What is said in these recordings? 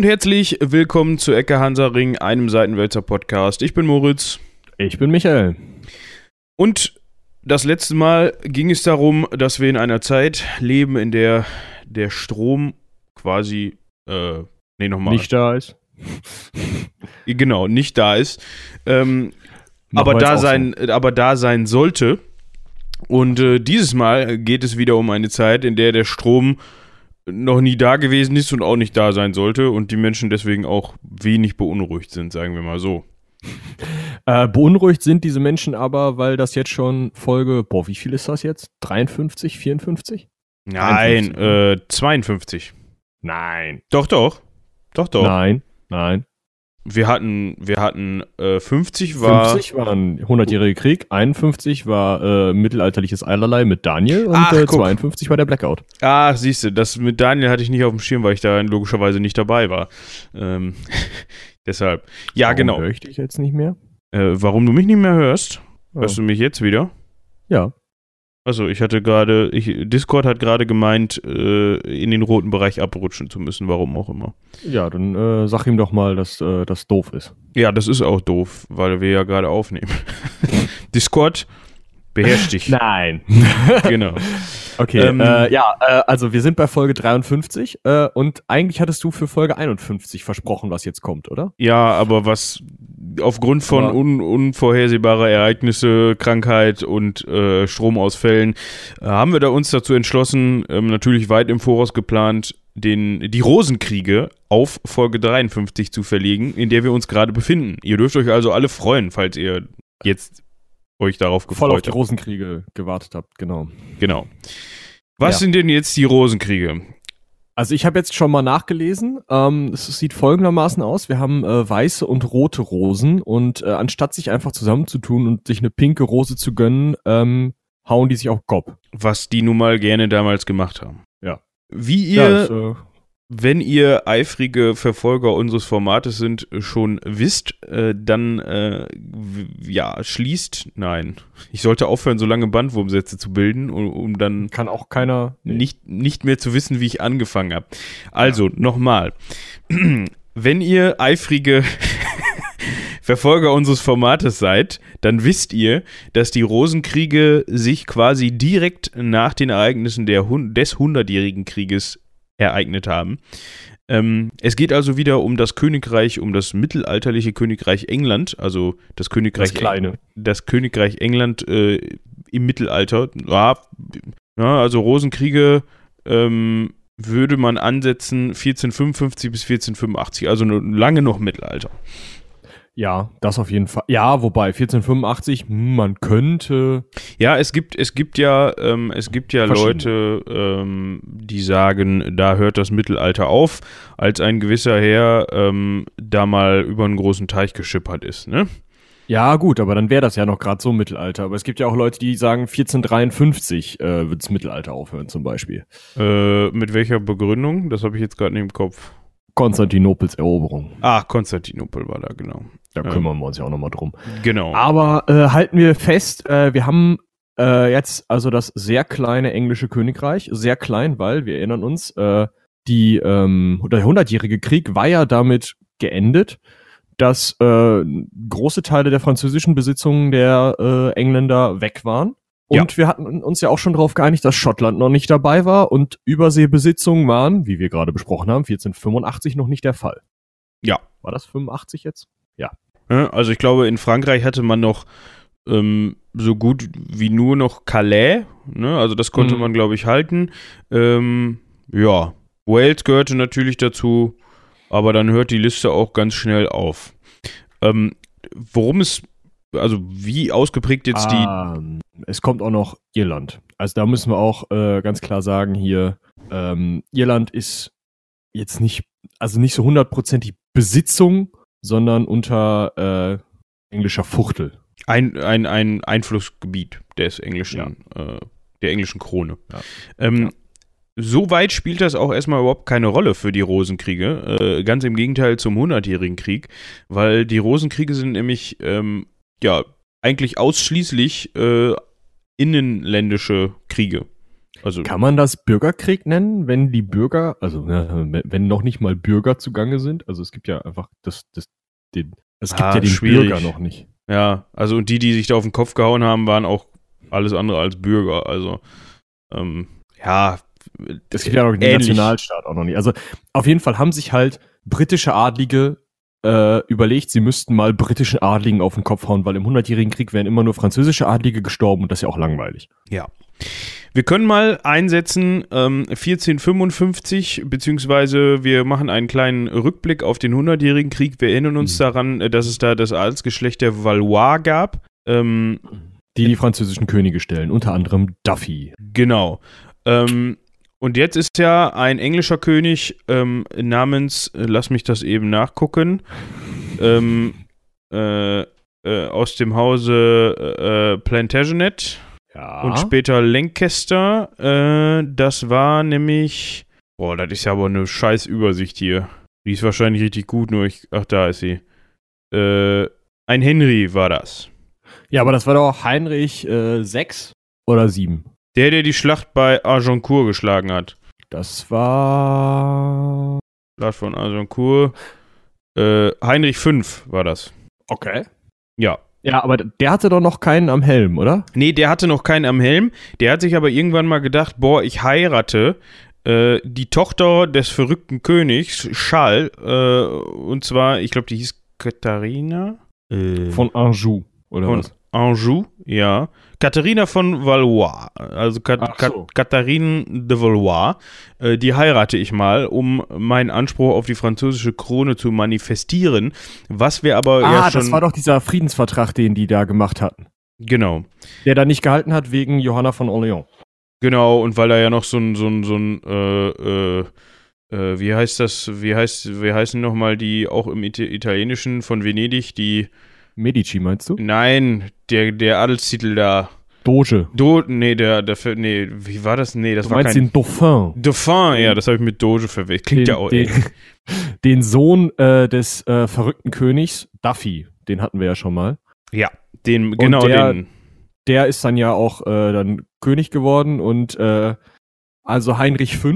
und herzlich willkommen zu Ecke Hansaring, einem Seitenwälzer Podcast. Ich bin Moritz. Ich bin Michael. Und das letzte Mal ging es darum, dass wir in einer Zeit leben, in der der Strom quasi, äh, nee, nochmal. Nicht da ist. genau, nicht da ist. Ähm, aber da, sein, so. aber da sein sollte. Und äh, dieses Mal geht es wieder um eine Zeit, in der der Strom noch nie da gewesen ist und auch nicht da sein sollte und die Menschen deswegen auch wenig beunruhigt sind, sagen wir mal so. Äh, beunruhigt sind diese Menschen aber, weil das jetzt schon Folge, boah, wie viel ist das jetzt? 53, 54? Nein, 53. Äh, 52. Nein. Doch, doch. Doch, doch. Nein, nein. Wir hatten, wir hatten äh, 50 war. 50 war ein 100-jähriger Krieg, 51 war äh, mittelalterliches Eilerlei mit Daniel und Ach, äh, 52 war der Blackout. Ah, siehst du, das mit Daniel hatte ich nicht auf dem Schirm, weil ich da logischerweise nicht dabei war. Ähm, deshalb. Ja, warum genau. Höre ich dich jetzt nicht mehr? Äh, warum du mich nicht mehr hörst? Oh. Hörst du mich jetzt wieder? Ja. Also ich hatte gerade, Discord hat gerade gemeint, äh, in den roten Bereich abrutschen zu müssen, warum auch immer. Ja, dann äh, sag ihm doch mal, dass äh, das doof ist. Ja, das ist auch doof, weil wir ja gerade aufnehmen. Discord beherrscht dich. Nein. genau. Okay, ähm, äh, ja, äh, also wir sind bei Folge 53 äh, und eigentlich hattest du für Folge 51 versprochen, was jetzt kommt, oder? Ja, aber was aufgrund von un unvorhersehbarer Ereignisse, Krankheit und äh, Stromausfällen äh, haben wir da uns dazu entschlossen, ähm, natürlich weit im Voraus geplant, den, die Rosenkriege auf Folge 53 zu verlegen, in der wir uns gerade befinden. Ihr dürft euch also alle freuen, falls ihr jetzt euch darauf gefreut Voll auf die Rosenkriege gewartet habt, genau. Genau. Was ja. sind denn jetzt die Rosenkriege? Also ich habe jetzt schon mal nachgelesen. Ähm, es sieht folgendermaßen aus. Wir haben äh, weiße und rote Rosen und äh, anstatt sich einfach zusammenzutun und sich eine pinke Rose zu gönnen, ähm, hauen die sich auf Kopf. Was die nun mal gerne damals gemacht haben. Ja. Wie ihr ja, das, äh, wenn ihr eifrige Verfolger unseres Formates sind, schon wisst, äh, dann äh, ja, schließt, nein. Ich sollte aufhören, so lange Bandwurmsätze zu bilden, um, um dann kann auch keiner nee. nicht, nicht mehr zu wissen, wie ich angefangen habe. Also, ja. nochmal. wenn ihr eifrige Verfolger unseres Formates seid, dann wisst ihr, dass die Rosenkriege sich quasi direkt nach den Ereignissen der, des Hundertjährigen Krieges ereignet haben. Ähm, es geht also wieder um das Königreich, um das mittelalterliche Königreich England, also das Königreich, das, kleine. das Königreich England äh, im Mittelalter. Ja, ja, also Rosenkriege ähm, würde man ansetzen 1455 bis 1485, also lange noch Mittelalter. Ja, das auf jeden Fall. Ja, wobei 1485, hm, man könnte. Ja, es gibt, es gibt ja, ähm, es gibt ja Leute, ähm, die sagen, da hört das Mittelalter auf, als ein gewisser Herr ähm, da mal über einen großen Teich geschippert ist, ne? Ja, gut, aber dann wäre das ja noch gerade so Mittelalter. Aber es gibt ja auch Leute, die sagen, 1453 äh, wird das Mittelalter aufhören, zum Beispiel. Äh, mit welcher Begründung? Das habe ich jetzt gerade nicht im Kopf. Konstantinopels Eroberung. Ach, Konstantinopel war da, genau. Da kümmern wir uns ja auch nochmal drum. Genau. Aber äh, halten wir fest, äh, wir haben äh, jetzt also das sehr kleine englische Königreich. Sehr klein, weil, wir erinnern uns, äh, die, ähm, der hundertjährige Krieg war ja damit geendet, dass äh, große Teile der französischen Besitzungen der äh, Engländer weg waren. Und ja. wir hatten uns ja auch schon darauf geeinigt, dass Schottland noch nicht dabei war und Überseebesitzungen waren, wie wir gerade besprochen haben, 1485 noch nicht der Fall. Ja. War das 85 jetzt? Ja. Also ich glaube, in Frankreich hatte man noch ähm, so gut wie nur noch Calais. Ne? Also das konnte mhm. man, glaube ich, halten. Ähm, ja, Wales gehörte natürlich dazu, aber dann hört die Liste auch ganz schnell auf. Ähm, worum es, also wie ausgeprägt jetzt ah, die. Es kommt auch noch Irland. Also da müssen wir auch äh, ganz klar sagen, hier, ähm, Irland ist jetzt nicht, also nicht so hundertprozentig Besitzung sondern unter äh, englischer Fuchtel. Ein, ein, ein Einflussgebiet des englischen, ja. äh, der englischen Krone. Ja. Ähm, ja. So weit spielt das auch erstmal überhaupt keine Rolle für die Rosenkriege. Äh, ganz im Gegenteil zum Hundertjährigen Krieg, weil die Rosenkriege sind nämlich ähm, ja eigentlich ausschließlich äh, innenländische Kriege. Also Kann man das Bürgerkrieg nennen, wenn die Bürger, also wenn noch nicht mal Bürger zugange sind? Also es gibt ja einfach das, das, den, es gibt Ah, ja den schwierig. Bürger noch nicht. Ja, also und die, die sich da auf den Kopf gehauen haben, waren auch alles andere als Bürger. Also, ähm, ja. Es gibt ja noch den ähnlich. Nationalstaat auch noch nicht. Also auf jeden Fall haben sich halt britische Adlige äh, überlegt, sie müssten mal britischen Adligen auf den Kopf hauen, weil im Hundertjährigen Krieg wären immer nur französische Adlige gestorben und das ist ja auch langweilig. Ja. Wir können mal einsetzen ähm, 1455, beziehungsweise wir machen einen kleinen Rückblick auf den Hundertjährigen Krieg. Wir erinnern uns Mhm. daran, äh, dass es da das Adelsgeschlecht der Valois gab. Ähm, Die die französischen Könige stellen, unter anderem Duffy. Genau. Ähm, und jetzt ist ja ein englischer König ähm, namens, äh, lass mich das eben nachgucken, ähm, äh, äh, aus dem Hause äh, Plantagenet Ja. und später Lancaster. Äh, das war nämlich, boah, das ist ja aber eine scheiß Übersicht hier. Die ist wahrscheinlich richtig gut, nur ich, ach, da ist sie. Äh, ein Henry war das. Ja, aber das war doch Heinrich äh, 6 oder 7. Der, der die Schlacht bei Agincourt geschlagen hat. Das war. Schlacht von Agincourt. Äh, Heinrich V war das. Okay. Ja. Ja, aber der hatte doch noch keinen am Helm, oder? Nee, der hatte noch keinen am Helm. Der hat sich aber irgendwann mal gedacht, boah, ich heirate äh, die Tochter des verrückten Königs, Charles. Äh, und zwar, ich glaube, die hieß Katharina. Äh, Von Anjou, oder von was? Anjou, ja. Katharina von Valois, also Kat so. Katharine de Valois, äh, die heirate ich mal, um meinen Anspruch auf die französische Krone zu manifestieren, was wir aber Ah, ja schon... das war doch dieser Friedensvertrag, den die da gemacht hatten. genau, Der da nicht gehalten hat wegen Johanna von Orleans. genau, und weil da ja noch so ein, so ein, so ein, äh, äh, äh, wie heißt das, wie heißt, wie heißen nochmal die, auch im Ita Italienischen von Venedig, die, Medici, meinst du? nein, der, der Adelstitel da, Doge. Do, nee, der, der, nee, wie war das, nee, das Du war meinst kein... den Dauphin. Dauphin, ja, das habe ich mit Doge verwechselt. Klingt den, ja auch den, den Sohn äh, des äh, verrückten Königs, Duffy. Den hatten wir ja schon mal. Ja, den, genau der- den. Der ist dann ja auch äh, dann König geworden und äh, also Heinrich V.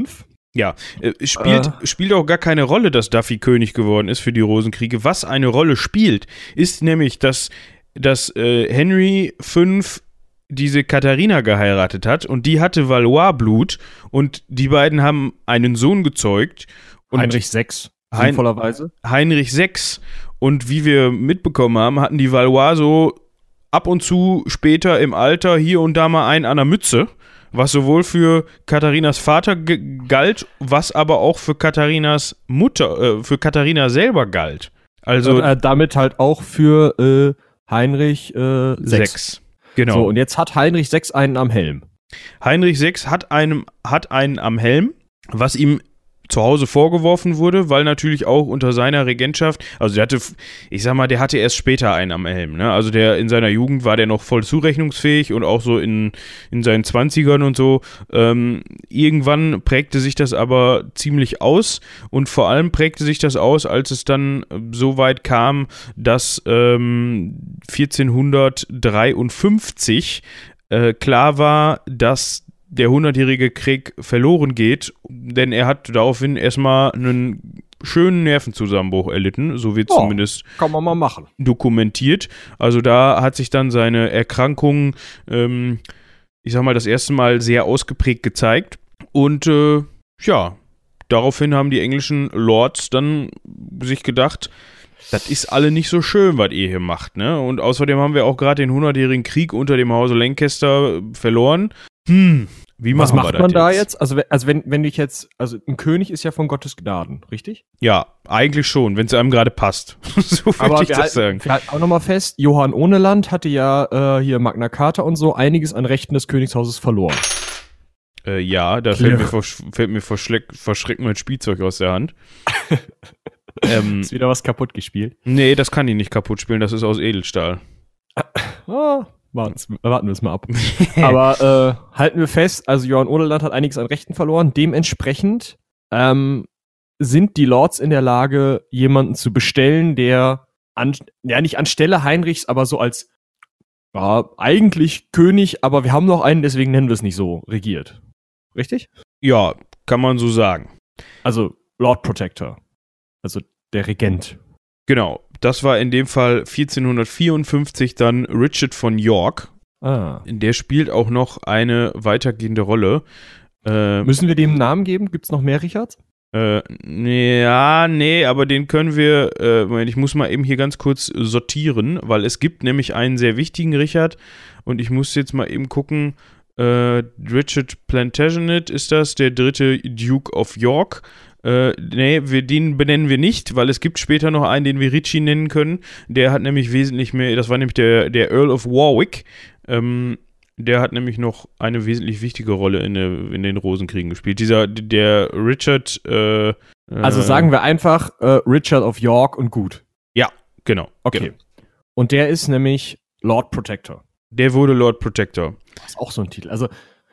Äh, spielt, spielt auch gar keine Rolle, dass Duffy König geworden ist für die Rosenkriege. Was eine Rolle spielt, ist nämlich, dass, dass äh, Henry V diese Katharina geheiratet hat und die hatte Valois-Blut und die beiden haben einen Sohn gezeugt. Und Heinrich VI. Hein- Sinnvollerweise. Heinrich VI. Und wie wir mitbekommen haben, hatten die Valois so ab und zu später im Alter hier und da mal einen an der Mütze, was sowohl für Katharinas Vater galt, was aber auch für Katharinas Mutter, äh, für Katharina selber galt. Also und, äh, damit halt auch für äh, Heinrich äh, VI. sechs. Genau. So, und jetzt hat Heinrich VI einen am Helm. Heinrich VI hat, einem, hat einen am Helm, was ihm zu Hause vorgeworfen wurde, weil natürlich auch unter seiner Regentschaft, also der hatte, ich sag mal, der hatte erst später einen am Helm, ne? Also der in seiner Jugend war der noch voll zurechnungsfähig und auch so in, in seinen Zwanzigern und so. Ähm, irgendwann prägte sich das aber ziemlich aus und vor allem prägte sich das aus, als es dann äh, so weit kam, dass ähm, 1453 äh, klar war, dass der hundertjährige Krieg verloren geht, denn er hat daraufhin erstmal einen schönen Nervenzusammenbruch erlitten, so wird Ja. zumindest Kann man mal machen. dokumentiert. Also da hat sich dann seine Erkrankung, ähm, ich sag mal, das erste Mal sehr ausgeprägt gezeigt. Und äh, ja, daraufhin haben die englischen Lords dann sich gedacht, das ist alle nicht so schön, was ihr hier macht, ne? Und außerdem haben wir auch gerade den hundertjährigen Krieg unter dem Hause Lancaster verloren. Hm, wie Was macht man da jetzt? Also, also wenn, wenn ich jetzt, also ein König ist ja von Gottes Gnaden, richtig? Ja, eigentlich schon, wenn es einem gerade passt. so würde ich das halten, sagen. wir halten auch nochmal fest, Johann Ohneland hatte ja äh, hier Magna Carta und so einiges an Rechten des Königshauses verloren. Äh, ja, da Ja. fällt mir, vor, fällt mir verschleck, verschreckend mein Spielzeug aus der Hand. ähm, Ist wieder was kaputt gespielt. nee, das kann die nicht kaputt spielen, das ist aus Edelstahl. Ah, warten's- warten wir es mal ab. Aber äh, halten wir fest, also Johann Ohneland hat einiges an Rechten verloren. Dementsprechend ähm, sind die Lords in der Lage, jemanden zu bestellen, der an, ja nicht anstelle Heinrichs, aber so als ja, eigentlich König, aber wir haben noch einen, deswegen nennen wir es nicht so, regiert. richtig? Ja, kann man so sagen. Also Lord Protector. Also der Regent. Genau. Das war in dem Fall 1454 dann Richard von York. Ah. Der spielt auch noch eine weitergehende Rolle. Äh, Müssen wir dem einen Namen geben? Gibt es noch mehr Richards? Äh, ja, nee, aber den können wir, äh, Moment, ich muss mal eben hier ganz kurz sortieren, weil es gibt nämlich einen sehr wichtigen Richard und ich muss jetzt mal eben gucken, äh, Richard Plantagenet ist das, der dritte Duke of York. Äh, nee, wir, den benennen wir nicht, weil es gibt später noch einen, den wir Richie nennen können. Der hat nämlich wesentlich mehr, das war nämlich der, der Earl of Warwick. Ähm, der hat nämlich noch eine wesentlich wichtige Rolle in, der, in den Rosenkriegen gespielt. Dieser, der Richard. Äh, Also sagen wir einfach äh, Richard of York und gut. Genau. Okay. Genau. Und der ist nämlich Lord Protector. Der wurde Lord Protector. Das ist auch so ein Titel. Also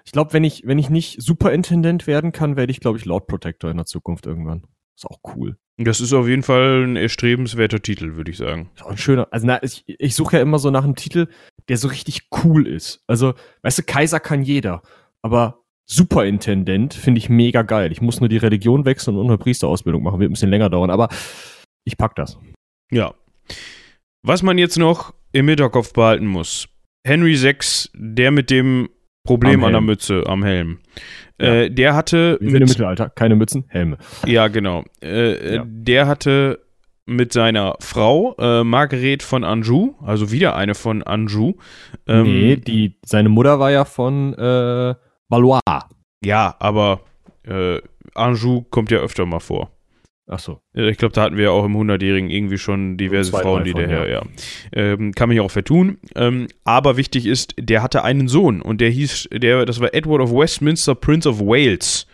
ich glaube, wenn ich, wenn ich nicht Superintendent werden kann, werde ich, glaube ich, Lord Protector in der Zukunft irgendwann. Ist auch cool. Das ist auf jeden Fall ein erstrebenswerter Titel, würde ich sagen. Ist auch ein schöner. Also na, ich, ich suche ja immer so nach einem Titel, der so richtig cool ist. Also, weißt du, Kaiser kann jeder. Aber Superintendent finde ich mega geil. Ich muss nur die Religion wechseln und eine Priesterausbildung machen. Wird ein bisschen länger dauern, aber ich pack das. Ja. Was man jetzt noch im Hinterkopf behalten muss. Henry VI, der mit dem Problem an der. Mütze am Helm. Ja. Äh, der hatte Wie im Mittelalter. Keine Mützen, Helme. Ja, genau. Äh, Ja. äh, Der hatte mit seiner Frau, äh, Marguerite von Anjou, also wieder eine von Anjou. ähm, nee, die, seine Mutter war ja von äh, Valois. Ja, aber äh, Anjou kommt ja öfter mal vor. Ach so. Ich glaube, da hatten wir ja auch im 100-Jährigen irgendwie schon diverse Zwei, Frauen, die von, daher, ja. Ähm, kann mich auch vertun. Ähm, aber wichtig ist, der hatte einen Sohn und der hieß, der, das war Edward of Westminster, Prince of Wales.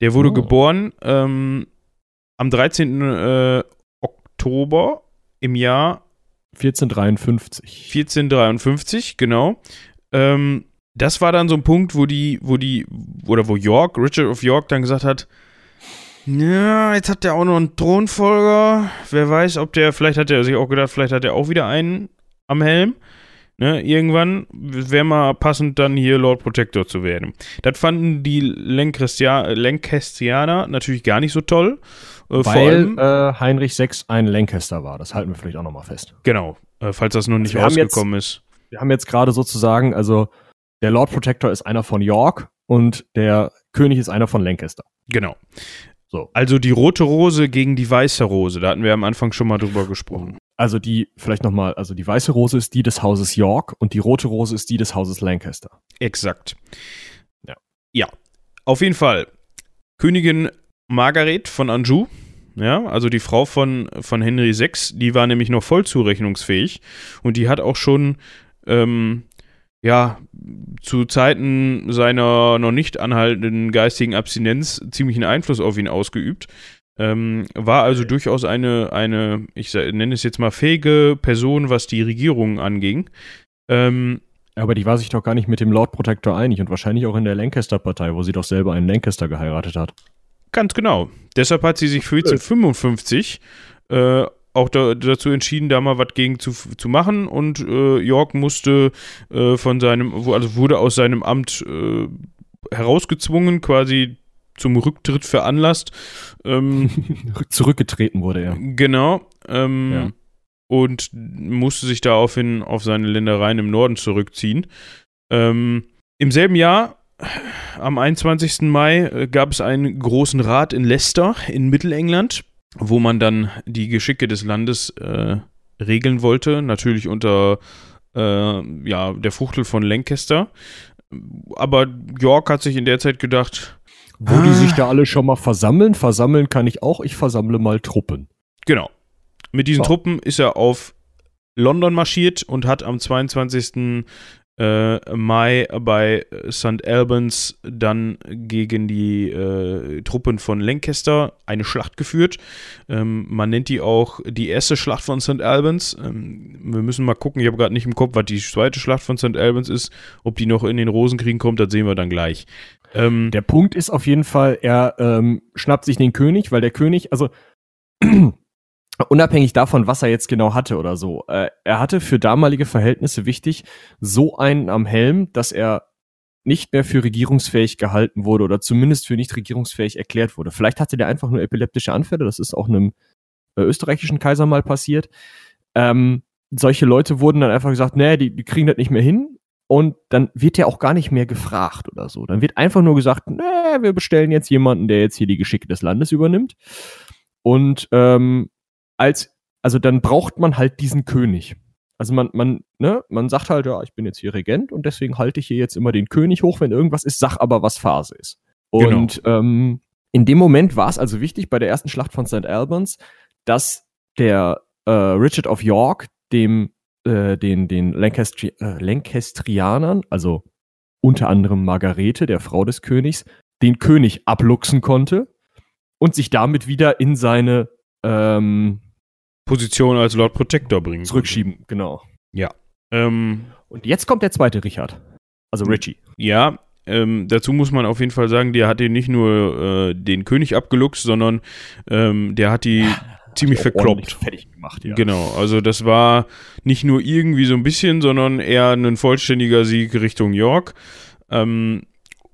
Der wurde Oh. geboren ähm, am 13. Äh, Oktober im Jahr 1453. 1453, genau. Ähm, das war dann so ein Punkt, wo die, wo die, oder wo York, Richard of York dann gesagt hat, ja, jetzt hat der auch noch einen Thronfolger. Wer weiß, ob der, vielleicht hat er sich auch gedacht, vielleicht hat er auch wieder einen am Helm. Ne, irgendwann wäre mal passend, dann hier Lord Protector zu werden. Das fanden die Lancastrianer natürlich gar nicht so toll. Äh, vor Weil allem, äh, Heinrich VI ein Lancaster war. Das halten wir vielleicht auch nochmal fest. genau, äh, falls das noch nicht wir haben jetzt- rausgekommen ist. Wir haben jetzt gerade sozusagen, also der Lord Protector ist einer von York und der König ist einer von Lancaster. Genau. So. Also die rote Rose gegen die weiße Rose, da hatten wir am Anfang schon mal drüber gesprochen. Also die, vielleicht nochmal, also die weiße Rose ist die des Hauses York und die rote Rose ist die des Hauses Lancaster. Exakt. Ja. Ja. Auf jeden Fall. Königin Margaret von Anjou, ja, also die Frau von, von Henry VI, die war nämlich noch voll zurechnungsfähig und die hat auch schon, ähm, ja, zu Zeiten seiner noch nicht anhaltenden geistigen Abstinenz ziemlichen Einfluss auf ihn ausgeübt. Ähm, war also durchaus eine, eine, ich nenne es jetzt mal fähige Person, was die Regierung anging. Ähm, Aber die war sich doch gar nicht mit dem Lord Protector einig und wahrscheinlich auch in der Lancaster-Partei, wo sie doch selber einen Lancaster geheiratet hat. Ganz genau. Deshalb hat sie sich 1455 äh, auch da, dazu entschieden, da mal was gegen zu, zu machen und äh, York musste äh, von seinem, also wurde aus seinem Amt äh, herausgezwungen, quasi zum Rücktritt veranlasst. Ähm, Zurückgetreten wurde er. Genau. Ähm, Ja. Und musste sich daraufhin auf seine Ländereien im Norden zurückziehen. Ähm, Im selben Jahr, am 21. Mai, äh, gab es einen großen Rat in Leicester in Mittelengland, wo man dann die Geschicke des Landes äh, regeln wollte. Natürlich unter äh, ja, der Fuchtel von Lancaster. Aber York hat sich in der Zeit gedacht, Wo die sich da alle schon mal versammeln, versammeln kann ich auch, ich versammle mal Truppen. Genau. Mit diesen So. Truppen ist er auf London marschiert und hat am 22. Äh, Mai bei St. Albans dann gegen die äh, Truppen von Lancaster eine Schlacht geführt. Ähm, man nennt die auch die erste Schlacht von St. Albans. Ähm, wir müssen mal gucken, ich habe gerade nicht im Kopf, was die zweite Schlacht von St. Albans ist. Ob die noch in den Rosenkriegen kommt, das sehen wir dann gleich. Ähm, Der Punkt ist auf jeden Fall, er ähm, schnappt sich den König, weil der König, also unabhängig davon, was er jetzt genau hatte oder so, äh, er hatte für damalige Verhältnisse wichtig so einen am Helm, dass er nicht mehr für regierungsfähig gehalten wurde oder zumindest für nicht regierungsfähig erklärt wurde. Vielleicht hatte der einfach nur epileptische Anfälle, das ist auch einem äh, österreichischen Kaiser mal passiert. Ähm, solche Leute wurden dann einfach gesagt, nee, die, die kriegen das nicht mehr hin. Und dann wird ja auch gar nicht mehr gefragt oder so. Dann wird einfach nur gesagt, nee, wir bestellen jetzt jemanden, der jetzt hier die Geschicke des Landes übernimmt. Und ähm, als, also dann braucht man halt diesen König. Also man, man, ne, man sagt halt, ja, ich bin jetzt hier Regent und deswegen halte ich hier jetzt immer den König hoch, wenn irgendwas ist, sag aber, was Phase ist. Genau. Und ähm, in dem Moment war es also wichtig bei der ersten Schlacht von St. Albans, dass der äh, Richard of York dem äh, den den Lancastri äh, Lancastrianern, also unter anderem Margarete, der Frau des Königs, den König abluchsen konnte und sich damit wieder in seine ähm, Position als Lord Protector bringen. zurückschieben, genau. Ähm, Und jetzt kommt der zweite Richard. Also Richie. ja, ähm, dazu muss man auf jeden Fall sagen, der hat den nicht nur äh, den König abgeluchst, sondern ähm, der hat die ziemlich Auch verkloppt. fertig gemacht, ja. Genau, also das war nicht nur irgendwie so ein bisschen, sondern eher ein vollständiger Sieg Richtung York. Ähm,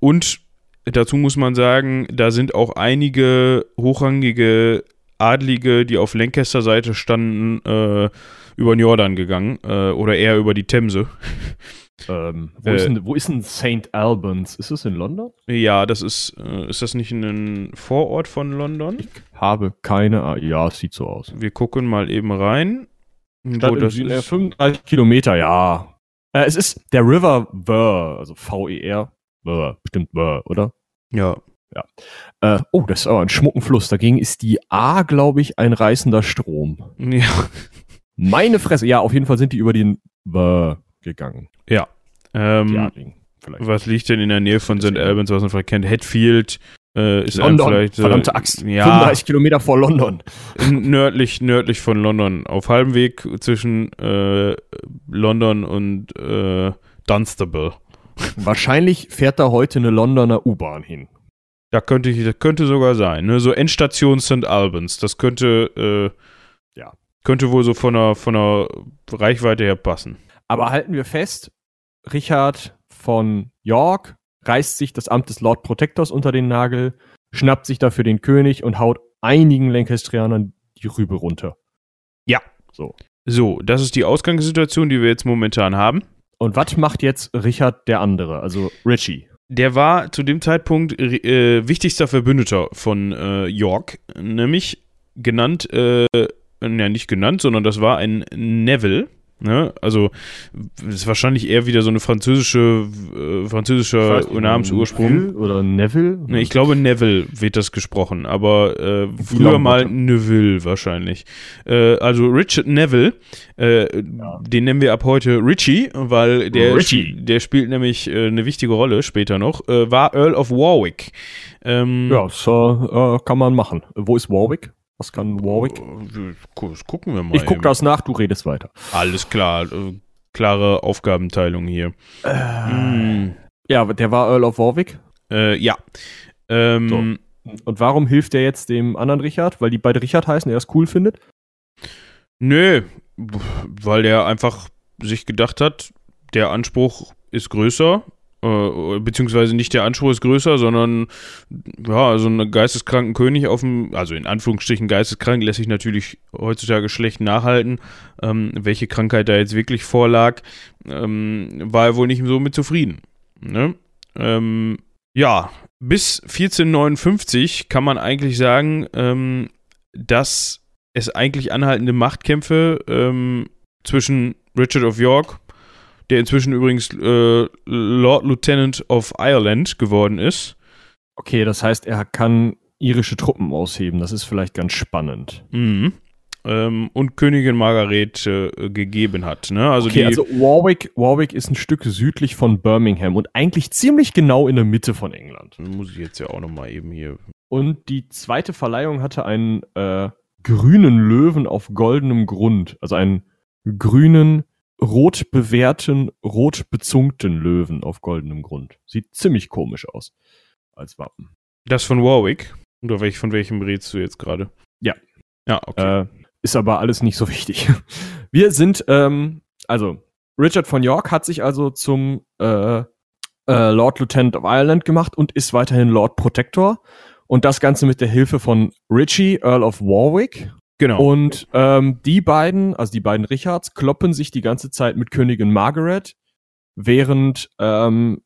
und dazu muss man sagen, da sind auch einige hochrangige Adlige, die auf Lancaster-Seite standen, äh, über den Jordan gegangen äh, oder eher über die Themse. Ähm, wo, Äh, ist denn, wo ist denn St. Albans? Ist es in London? Ja, das ist, äh, ist das nicht ein Vorort von London? Habe keine Ahnung. Ja, es sieht so aus. Wir gucken mal eben rein. Stadt Wo das Süden, äh, ist. 35 Kilometer, ja. Äh, es ist der River Ver, also V-E-R. Ver, bestimmt Ver, oder? Ja, Äh, oh, das ist aber ein schmucken Fluss. Dagegen ist die A, glaube ich, ein reißender Strom. ja, Meine Fresse. Ja, auf jeden Fall sind die über den Ver gegangen. ja. Ähm, Die Adligen, vielleicht. Was liegt denn in der Nähe von St. Albans, was man vielleicht kennt? Hatfield äh, ist London, vielleicht. äh, verdammte Axt. Ja, 35 Kilometer vor London. nördlich, nördlich von London. Auf halbem Weg zwischen äh, London und äh, Dunstable. Wahrscheinlich fährt da heute eine Londoner U-Bahn hin. Da könnte ich, das könnte sogar sein. Ne? So Endstation St. Albans. Das könnte, äh, Ja. könnte wohl so von der, von der Reichweite her passen. Aber halten wir fest, Richard von York reißt sich das Amt des Lord Protectors unter den Nagel, schnappt sich dafür den König und haut einigen Lancastrianern die Rübe runter. Ja. So. So, das ist die Ausgangssituation, die wir jetzt momentan haben. Und was macht jetzt Richard der andere, also Richie? Der war zu dem Zeitpunkt äh, wichtigster Verbündeter von äh, York, nämlich genannt, äh, ja nicht genannt, sondern das war ein Neville. Ne? Also ist wahrscheinlich eher wieder so eine französische, äh, französischer Namensursprung. Neville oder Neville? Ne, ich glaube Neville wird das gesprochen, aber äh, früher mal? Neville wahrscheinlich. Äh, also Richard Neville, äh, den nennen wir ab heute Richie, weil der, Richie. der spielt nämlich äh, eine wichtige Rolle später noch, äh, war Earl of Warwick. Ähm, Ja, das kann man machen. Wo ist Warwick? Was kann Warwick? äh, Das gucken wir mal. Ich guck eben. das nach, du redest weiter. Alles klar, äh, klare Aufgabenteilung hier. Mm, Ja, der war Earl of Warwick. äh, ja. Ähm, Und warum hilft er jetzt dem anderen Richard? Weil die beide Richard heißen, er es cool findet? Nö, weil der einfach sich gedacht hat, der Anspruch ist größer, äh, beziehungsweise nicht der Anspruch ist größer, sondern ja, so einen geisteskranken König auf dem, also in Anführungsstrichen geisteskrank, lässt sich natürlich heutzutage schlecht nachhalten, ähm, welche Krankheit da jetzt wirklich vorlag, ähm, war er wohl nicht so mit zufrieden. Ne? Ähm, ja, bis 1459 kann man eigentlich sagen, ähm, dass es eigentlich anhaltende Machtkämpfe ähm, zwischen Richard of York, der inzwischen übrigens äh, Lord Lieutenant of Ireland geworden ist, Okay, das heißt, er kann irische Truppen ausheben. Das ist vielleicht ganz spannend. mhm, ähm, und Königin Margarete äh, gegeben hat. Ne? Also okay, also Warwick, Warwick ist ein Stück südlich von Birmingham und eigentlich ziemlich genau in der Mitte von England. muss ich jetzt ja auch nochmal eben hier. Und die zweite Verleihung hatte einen äh, grünen Löwen auf goldenem Grund. Also einen grünen, rot bewehrten, rot bezungten Löwen auf goldenem Grund. Sieht ziemlich komisch aus als Wappen. Das von Warwick. Oder welch, von welchem redest du jetzt gerade? Ja. Ja, okay. Äh, ist aber alles nicht so wichtig. Wir sind, ähm, also, Richard von York hat sich also zum äh, äh, Lord Lieutenant of Ireland gemacht und ist weiterhin Lord Protector. Und das Ganze mit der Hilfe von Richie, Earl of Warwick. Genau. Und ähm, die beiden, also die beiden Richards, kloppen sich die ganze Zeit mit Königin Margaret, während ähm,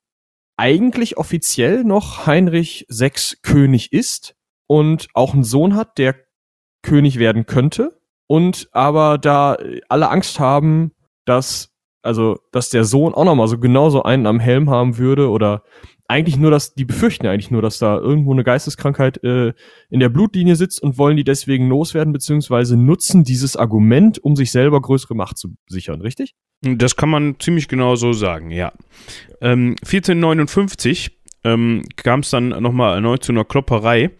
eigentlich offiziell noch Heinrich VI König ist und auch einen Sohn hat, der König werden könnte. Und aber da alle Angst haben, dass, also, dass der Sohn auch nochmal so genauso einen am Helm haben würde oder eigentlich nur, dass die befürchten eigentlich nur, dass da irgendwo eine Geisteskrankheit äh, in der Blutlinie sitzt und wollen die deswegen loswerden, beziehungsweise nutzen dieses Argument, um sich selber größere Macht zu sichern, richtig? Das kann man ziemlich genau so sagen, ja. Ähm, 1459 ähm, kam es dann nochmal erneut zu einer Klopperei.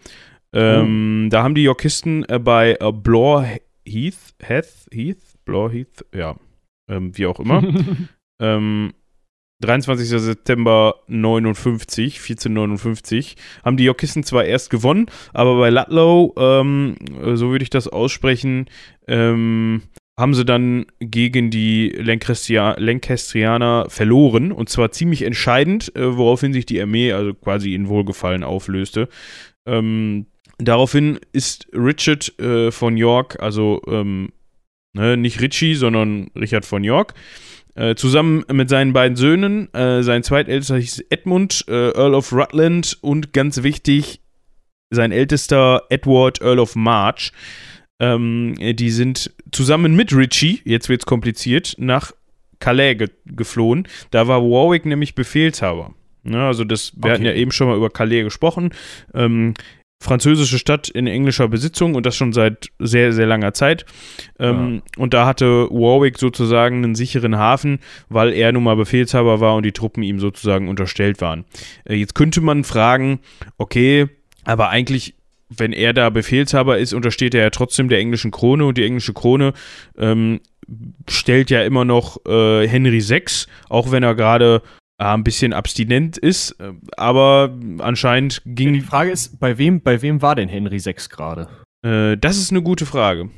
Ähm, Da haben die Yorkisten äh, bei äh, Blore Heath, Heath, Heath, Blore Heath, ja, ähm, wie auch immer. ähm, 23. September 59, 1459, haben die Yorkisten zwar erst gewonnen, aber bei Ludlow, ähm, so würde ich das aussprechen, ähm, haben sie dann gegen die Lancastria Lancastrianer verloren und zwar ziemlich entscheidend, äh, woraufhin sich die Armee also quasi in Wohlgefallen auflöste. Ähm, daraufhin ist Richard äh, von York, also ähm, ne, nicht Richie, sondern Richard von York, äh, zusammen mit seinen beiden Söhnen, äh, sein zweitältester hieß Edmund, äh, Earl of Rutland und ganz wichtig, sein ältester Edward, Earl of March. Ähm, die sind zusammen mit Richie, jetzt wird's kompliziert, nach Calais ge geflohen. Da war Warwick nämlich Befehlshaber. Ja, also das, wir Okay. hatten ja eben schon mal über Calais gesprochen. Ähm, französische Stadt in englischer Besitzung und das schon seit sehr, sehr langer Zeit. Ähm, Und da hatte Warwick sozusagen einen sicheren Hafen, weil er nun mal Befehlshaber war und die Truppen ihm sozusagen unterstellt waren. Äh, jetzt könnte man fragen, okay, aber eigentlich, wenn er da Befehlshaber ist, untersteht er ja trotzdem der englischen Krone und die englische Krone ähm, stellt ja immer noch äh, Henry VI, auch wenn er gerade ein bisschen abstinent ist, äh, aber anscheinend Die ging Frage ist, bei wem, bei wem war denn Henry VI gerade? äh, das ist eine gute Frage.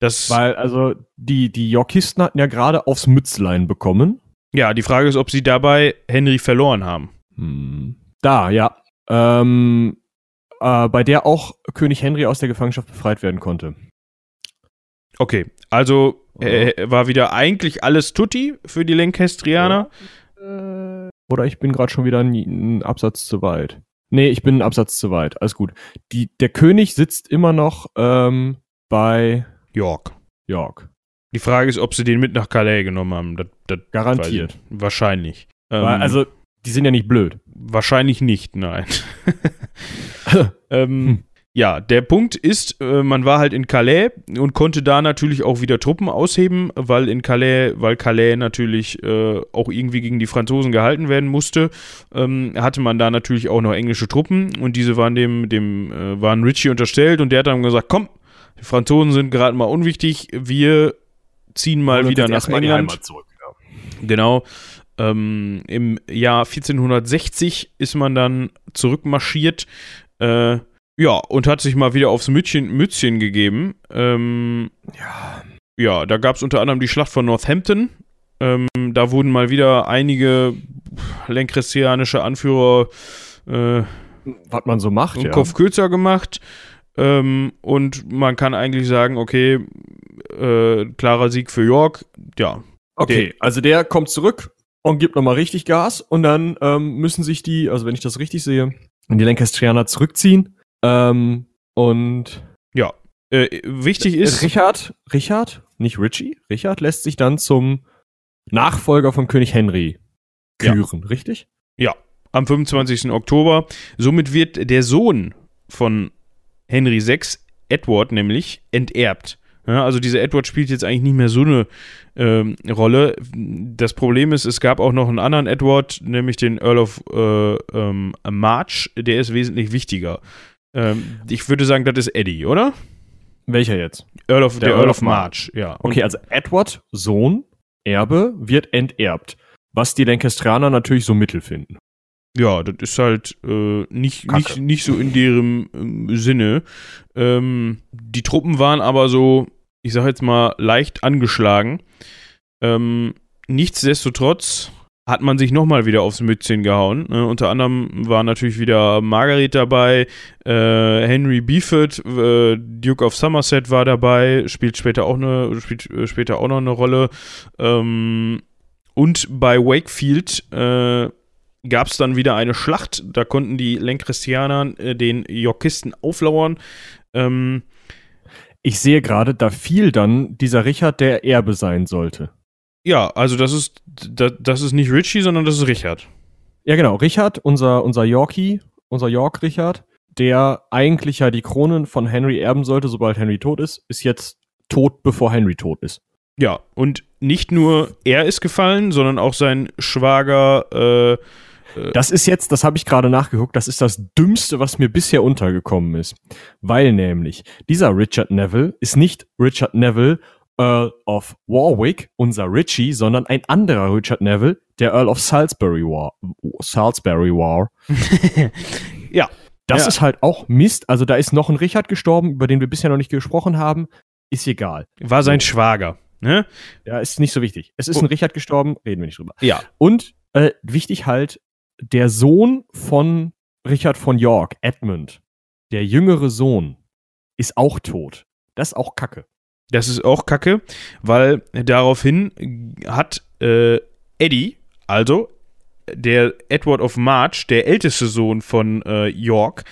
Das, Weil, also, die, die Yorkisten hatten ja gerade aufs Mützlein bekommen. ja, die Frage ist, ob sie dabei Henry verloren haben. Hm. Da, ja. Ähm, äh, bei der auch König Henry aus der Gefangenschaft befreit werden konnte. Okay, also äh, war wieder eigentlich alles tutti für die Lancastrianer. Äh, oder ich bin gerade schon wieder einen, Absatz zu weit. Nee, ich bin einen Absatz zu weit. Alles gut. Die, der König sitzt immer noch ähm, bei York. York. Die Frage ist, ob sie den mit nach Calais genommen haben. Das, das Garantiert. Wahrscheinlich. Ähm, also, die sind ja nicht blöd. Wahrscheinlich nicht, nein. ähm, Hm. Ja, der Punkt ist, äh, man war halt in Calais und konnte da natürlich auch wieder Truppen ausheben, weil in Calais, weil Calais natürlich äh, auch irgendwie gegen die Franzosen gehalten werden musste, ähm, hatte man da natürlich auch noch englische Truppen und diese waren dem, dem äh, waren Ritchie unterstellt und der hat dann gesagt, komm, die Franzosen sind gerade mal unwichtig, wir ziehen mal wieder nach England. Heimat zurück. Ja. Genau. Ähm, Im Jahr 1460 ist man dann zurückmarschiert. Äh, ja, und hat sich mal wieder aufs Mützchen, Mützchen gegeben. Ähm, ja. ja, da gab es unter anderem die Schlacht von Northampton. Ähm, da wurden mal wieder einige lancastrianische Anführer äh, Was man so macht, ja. Kopf kürzer gemacht. Ähm, und man kann eigentlich sagen, okay, äh, klarer Sieg für York. Ja, Okay, also der kommt zurück und gibt nochmal richtig Gas und dann ähm, müssen sich die, also wenn ich das richtig sehe, die Lancastrianer zurückziehen. Ähm, und äh, wichtig ist. Richard, Richard, nicht Richie, Richard lässt sich dann zum Nachfolger von König Henry Ja. küren, richtig? am 25. Oktober. Somit wird der Sohn von Henry VI, Edward nämlich, enterbt. Ja, also dieser Edward spielt jetzt eigentlich nicht mehr so eine ähm, Rolle. Das Problem ist, es gab auch noch einen anderen Edward, nämlich den Earl of äh, ähm, March. Der ist wesentlich wichtiger. Ähm, ich würde sagen, das ist Eddie, oder? Welcher jetzt? Earl of, der, Der Earl of of March, ja. Und Okay, also Edward, Sohn, Erbe, wird enterbt. Was die Lancastrianer natürlich so mittel finden. Ja, das ist halt äh, nicht, Kacke. nicht, nicht so in deren ähm, Sinne. Ähm, die Truppen waren aber so, ich sag jetzt mal, leicht angeschlagen. Ähm, nichtsdestotrotz hat man sich nochmal wieder aufs Mützchen gehauen. Ne? Unter anderem war natürlich wieder Margaret dabei, äh, Henry Beeford, äh, Duke of Somerset war dabei, spielt später auch eine, spielt äh, später auch noch eine Rolle. Ähm, und bei Wakefield äh, gab es dann wieder eine Schlacht. Da konnten die Lancastrianer äh, den Yorkisten auflauern. Ähm, Ich sehe gerade, da fiel dann dieser Richard, der Erbe sein sollte. Ja, also das ist, das, das ist nicht Richie, sondern das ist Richard. Ja, genau. Richard, unser, unser Yorkie, unser York-Richard, der eigentlich ja die Krone von Henry erben sollte, sobald Henry tot ist, ist jetzt tot, bevor Henry tot ist. Ja, und nicht nur er ist gefallen, sondern auch sein Schwager, äh, Das ist jetzt, das habe ich gerade nachgeguckt, das ist das Dümmste, was mir bisher untergekommen ist. Weil nämlich dieser Richard Neville ist nicht Richard Neville, Earl of Warwick, unser Richie, sondern ein anderer Richard Neville, der Earl of Salisbury War. Salisbury War. ja, Das Ja. ist halt auch Mist. Also da ist noch ein Richard gestorben, über den wir bisher noch nicht gesprochen haben. Ist egal. war sein Schwager. Ne? Ja, ist nicht so wichtig. Es ist Oh. ein Richard gestorben, reden wir nicht drüber. Ja. Und äh, wichtig halt, der Sohn von Richard von York, Edmund, der jüngere Sohn, ist auch tot. Das ist auch Kacke. Das ist auch kacke, weil daraufhin hat äh, Eddie, also der Edward of March, der älteste Sohn von äh, York,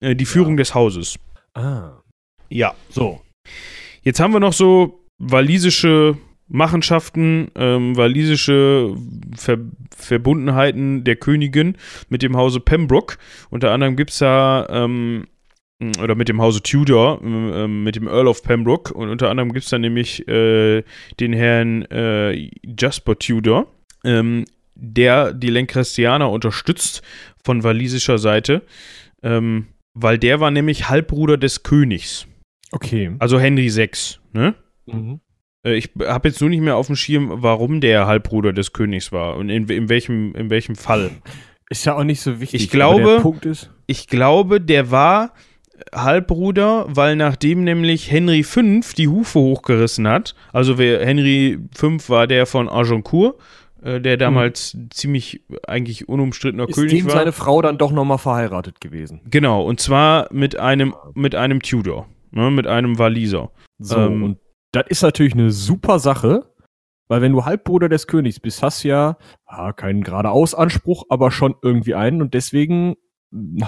äh, die Führung des Hauses. Ah. Ja. So. Jetzt haben wir noch so walisische Machenschaften, ähm, walisische Ver Verbundenheiten der Königin mit dem Hause Pembroke. Unter anderem gibt es da, ähm, oder mit dem Hause Tudor, ähm, mit dem Earl of Pembroke. Und unter anderem gibt es da nämlich äh, den Herrn äh, Jasper Tudor, ähm, der die Lancastrianer unterstützt von walisischer Seite, ähm, weil der war nämlich Halbbruder des Königs. Okay. Also Henry VI, ne? Mhm. Äh, Ich habe jetzt nur nicht mehr auf dem Schirm, warum der Halbbruder des Königs war und in, in, welchem, in welchem Fall. Ist ja auch nicht so wichtig. Ich glaube- aber der Punkt ist, Ich glaube, der war Halbbruder, weil nachdem nämlich Henry V die Hufe hochgerissen hat, also wer Henry V war der von Agincourt, äh, der damals ziemlich eigentlich unumstrittener ist König dem war. seine Frau dann doch nochmal verheiratet gewesen. genau, und zwar mit einem, mit einem Tudor, ne, mit einem Waliser. So, Ähm, und das ist natürlich eine super Sache, weil wenn du Halbbruder des Königs bist, hast ja, ja keinen geradeaus Anspruch, aber schon irgendwie einen und deswegen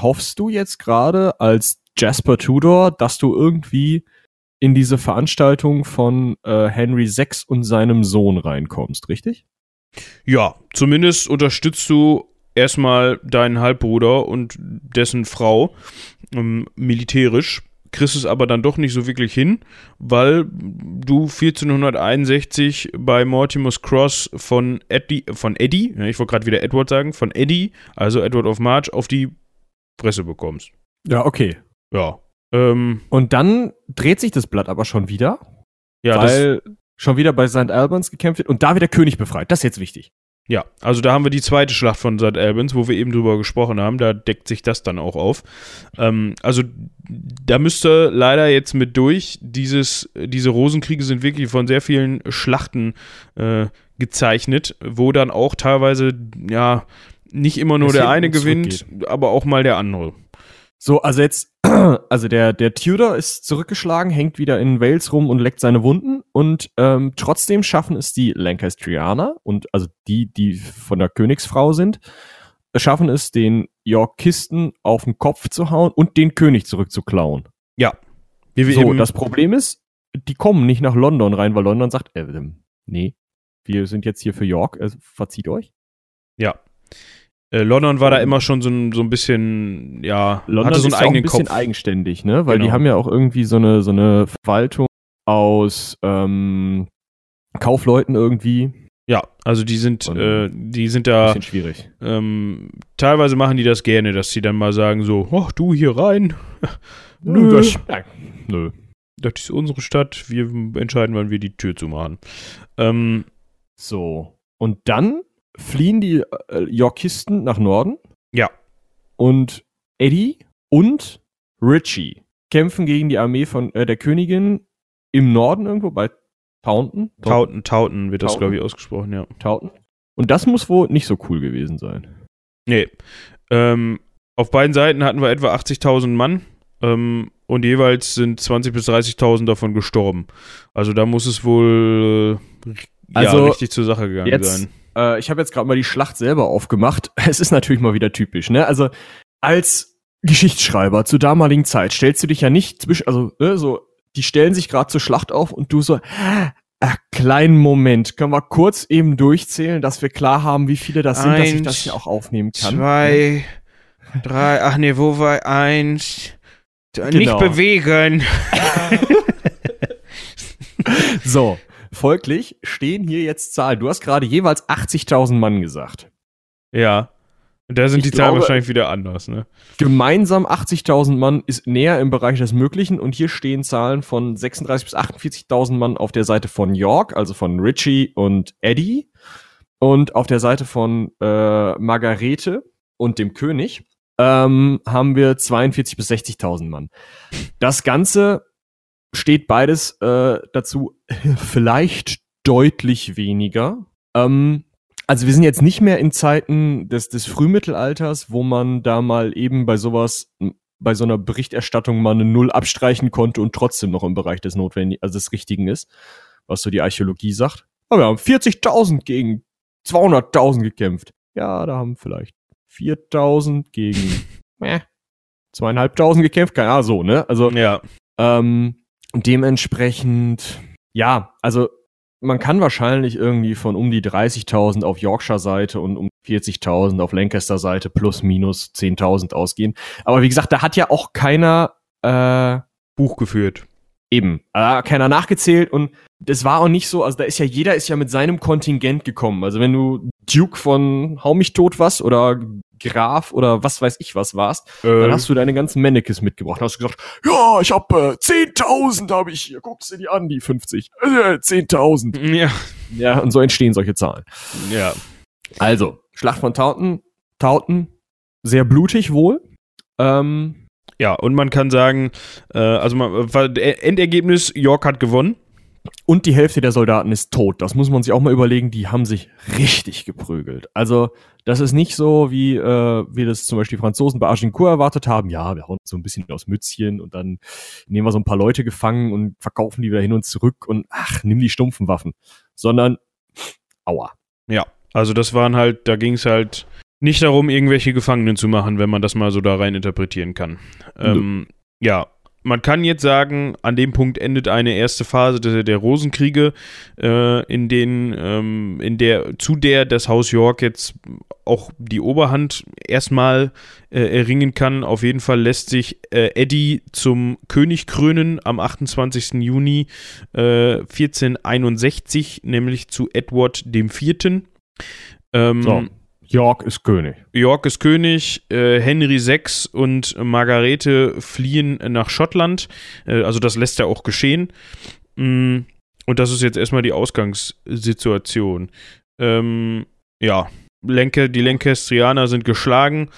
hoffst du jetzt gerade als Jasper Tudor, dass du irgendwie in diese Veranstaltung von äh, Henry VI und seinem Sohn reinkommst, richtig? Ja, zumindest unterstützt du erstmal deinen Halbbruder und dessen Frau ähm, militärisch, kriegst es aber dann doch nicht so wirklich hin, weil du 1461 bei Mortimer's Cross von Eddie, von Eddie, ja, ich wollte gerade wieder Edward sagen, von Eddie, also Edward of March, auf die Fresse bekommst. Ja, okay. Ja. Ähm, Und dann dreht sich das Blatt aber schon wieder, ja, das, weil schon wieder bei St. Albans gekämpft wird und da wird der König befreit. Das ist jetzt wichtig. Ja, also da haben wir die zweite Schlacht von St. Albans, wo wir eben drüber gesprochen haben. Da deckt sich das dann auch auf. Ähm, also da müsste leider jetzt mit durch. Dieses, diese Rosenkriege sind wirklich von sehr vielen Schlachten äh, gezeichnet, wo dann auch teilweise, ja, nicht immer nur Es der eine gewinnt, aber auch mal der andere. So, also jetzt, also der, der Tudor ist zurückgeschlagen, hängt wieder in Wales rum und leckt seine Wunden und ähm, trotzdem schaffen es die Lancastrianer und also die, die von der Königsfrau sind, schaffen es den Yorkisten auf den Kopf zu hauen und den König zurückzuklauen. Wie wir So, das Problem ist, die kommen nicht nach London rein, weil London sagt, äh, nee, wir sind jetzt hier für York, also verzieht euch. ja. Äh, London war da immer schon so ein, so ein bisschen, ja, London hatte so einen ist ja auch ein eigenen bisschen Kopf. eigenständig, ne? Weil die Genau. haben ja auch irgendwie so eine, so eine Verwaltung aus ähm, Kaufleuten irgendwie. Ja, also die sind, äh, die sind da. Bisschen schwierig. ähm, teilweise machen die das gerne, dass sie dann mal sagen so, oh, du hier rein, Nö. Nö. Das. Nö. das ist unsere Stadt, wir entscheiden, wann wir die Tür zumachen. Ähm, So. Und dann fliehen die äh, Yorkisten nach Norden. Ja. Und Eddie und Richie kämpfen gegen die Armee von äh, der Königin im Norden irgendwo bei Taunton. Tauten, Tauten wird das, Taunton. glaube ich, ausgesprochen, ja. Taunton. Und das muss wohl nicht so cool gewesen sein. Nee. Ähm, auf beiden Seiten hatten wir etwa 80.000 Mann ähm, und jeweils sind 20.000 bis 30.000 davon gestorben. Also da muss es wohl äh, Also, ja, richtig zur Sache gegangen jetzt- sein. Äh, ich habe jetzt gerade mal die Schlacht selber aufgemacht. Es ist natürlich mal wieder typisch, ne? Also als Geschichtsschreiber zur damaligen Zeit stellst du dich ja nicht zwischen, also ne, so, die stellen sich gerade zur Schlacht auf und du so, ah, kleinen Moment, können wir kurz eben durchzählen, dass wir klar haben, wie viele das sind, dass ich das hier auch aufnehmen kann. Zwei, drei, ach nee, wo war eins? Nicht Genau. bewegen. So, folglich stehen hier jetzt Zahlen. Du hast gerade jeweils 80.000 Mann gesagt. Ja. Da sind Ich die Zahlen glaube- wahrscheinlich wieder anders, ne? Gemeinsam 80.000 Mann ist näher im Bereich des Möglichen und hier stehen Zahlen von 36.000 bis 48.000 Mann auf der Seite von York, also von Richie und Eddie und auf der Seite von äh, Margarete und dem König ähm, haben wir 42.000 bis 60.000 Mann. Das Ganze steht beides äh, dazu vielleicht deutlich weniger. Ähm, also wir sind jetzt nicht mehr in Zeiten des, des Frühmittelalters, wo man da mal eben bei sowas, bei so einer Berichterstattung mal eine Null abstreichen konnte und trotzdem noch im Bereich des Notwendigen, also des Richtigen ist, was so die Archäologie sagt. Aber wir haben 40.000 gegen 200.000 gekämpft. Ja, da haben vielleicht 4.000 gegen zweieinhalbtausend gekämpft. Keine Ahnung, so, ne? Also Ja. ähm, dementsprechend, ja, also man kann wahrscheinlich irgendwie von um die 30.000 auf Yorkshire-Seite und um 40.000 auf Lancaster-Seite plus minus 10.000 ausgehen. Aber wie gesagt, da hat ja auch keiner äh, Buch geführt. eben äh, keiner nachgezählt und das war auch nicht so, also da ist ja jeder ist ja mit seinem Kontingent gekommen. Also wenn du Duke von Hau mich tot was oder Graf oder was weiß ich was warst, dann Äh, hast du deine ganzen Mannekes mitgebracht. Dann hast du gesagt, ja, ich hab äh, 10.000 habe ich hier. Guckst du die an, die 50. Äh, 10.000. ja. Ja, und so entstehen solche Zahlen. Ja. Also, Schlacht von Taunton, Taunton, sehr blutig wohl. Ähm, Ja, und man kann sagen, äh, also man, war- Endergebnis, York hat gewonnen. und die Hälfte der Soldaten ist tot. Das muss man sich auch mal überlegen. Die haben sich richtig geprügelt. Also, das ist nicht so, wie äh, wir das zum Beispiel die Franzosen bei Agincourt erwartet haben. Ja, wir hauen so ein bisschen aus Mützchen und dann nehmen wir so ein paar Leute gefangen und verkaufen die wieder hin und zurück und ach, nimm die stumpfen Waffen. Sondern, aua. Ja, also das waren halt, da ging es halt nicht darum, irgendwelche Gefangenen zu machen, wenn man das mal so da rein interpretieren kann. Ähm, ja, man kann jetzt sagen, an dem Punkt endet eine erste Phase der, der Rosenkriege, äh, in denen, ähm, in der, zu der das Haus York jetzt auch die Oberhand erstmal äh, erringen kann. Auf jeden Fall lässt sich äh, Eddie zum König krönen am 28. Juni äh, 1461, nämlich zu Edward IV. Ähm, So. York ist König. York ist König, äh, Henry VI und Margarete fliehen nach Schottland. Äh, also das lässt er auch geschehen. Mm, und das ist jetzt erstmal die Ausgangssituation. Ähm, ja, Lenke, die Lancastrianer sind geschlagen.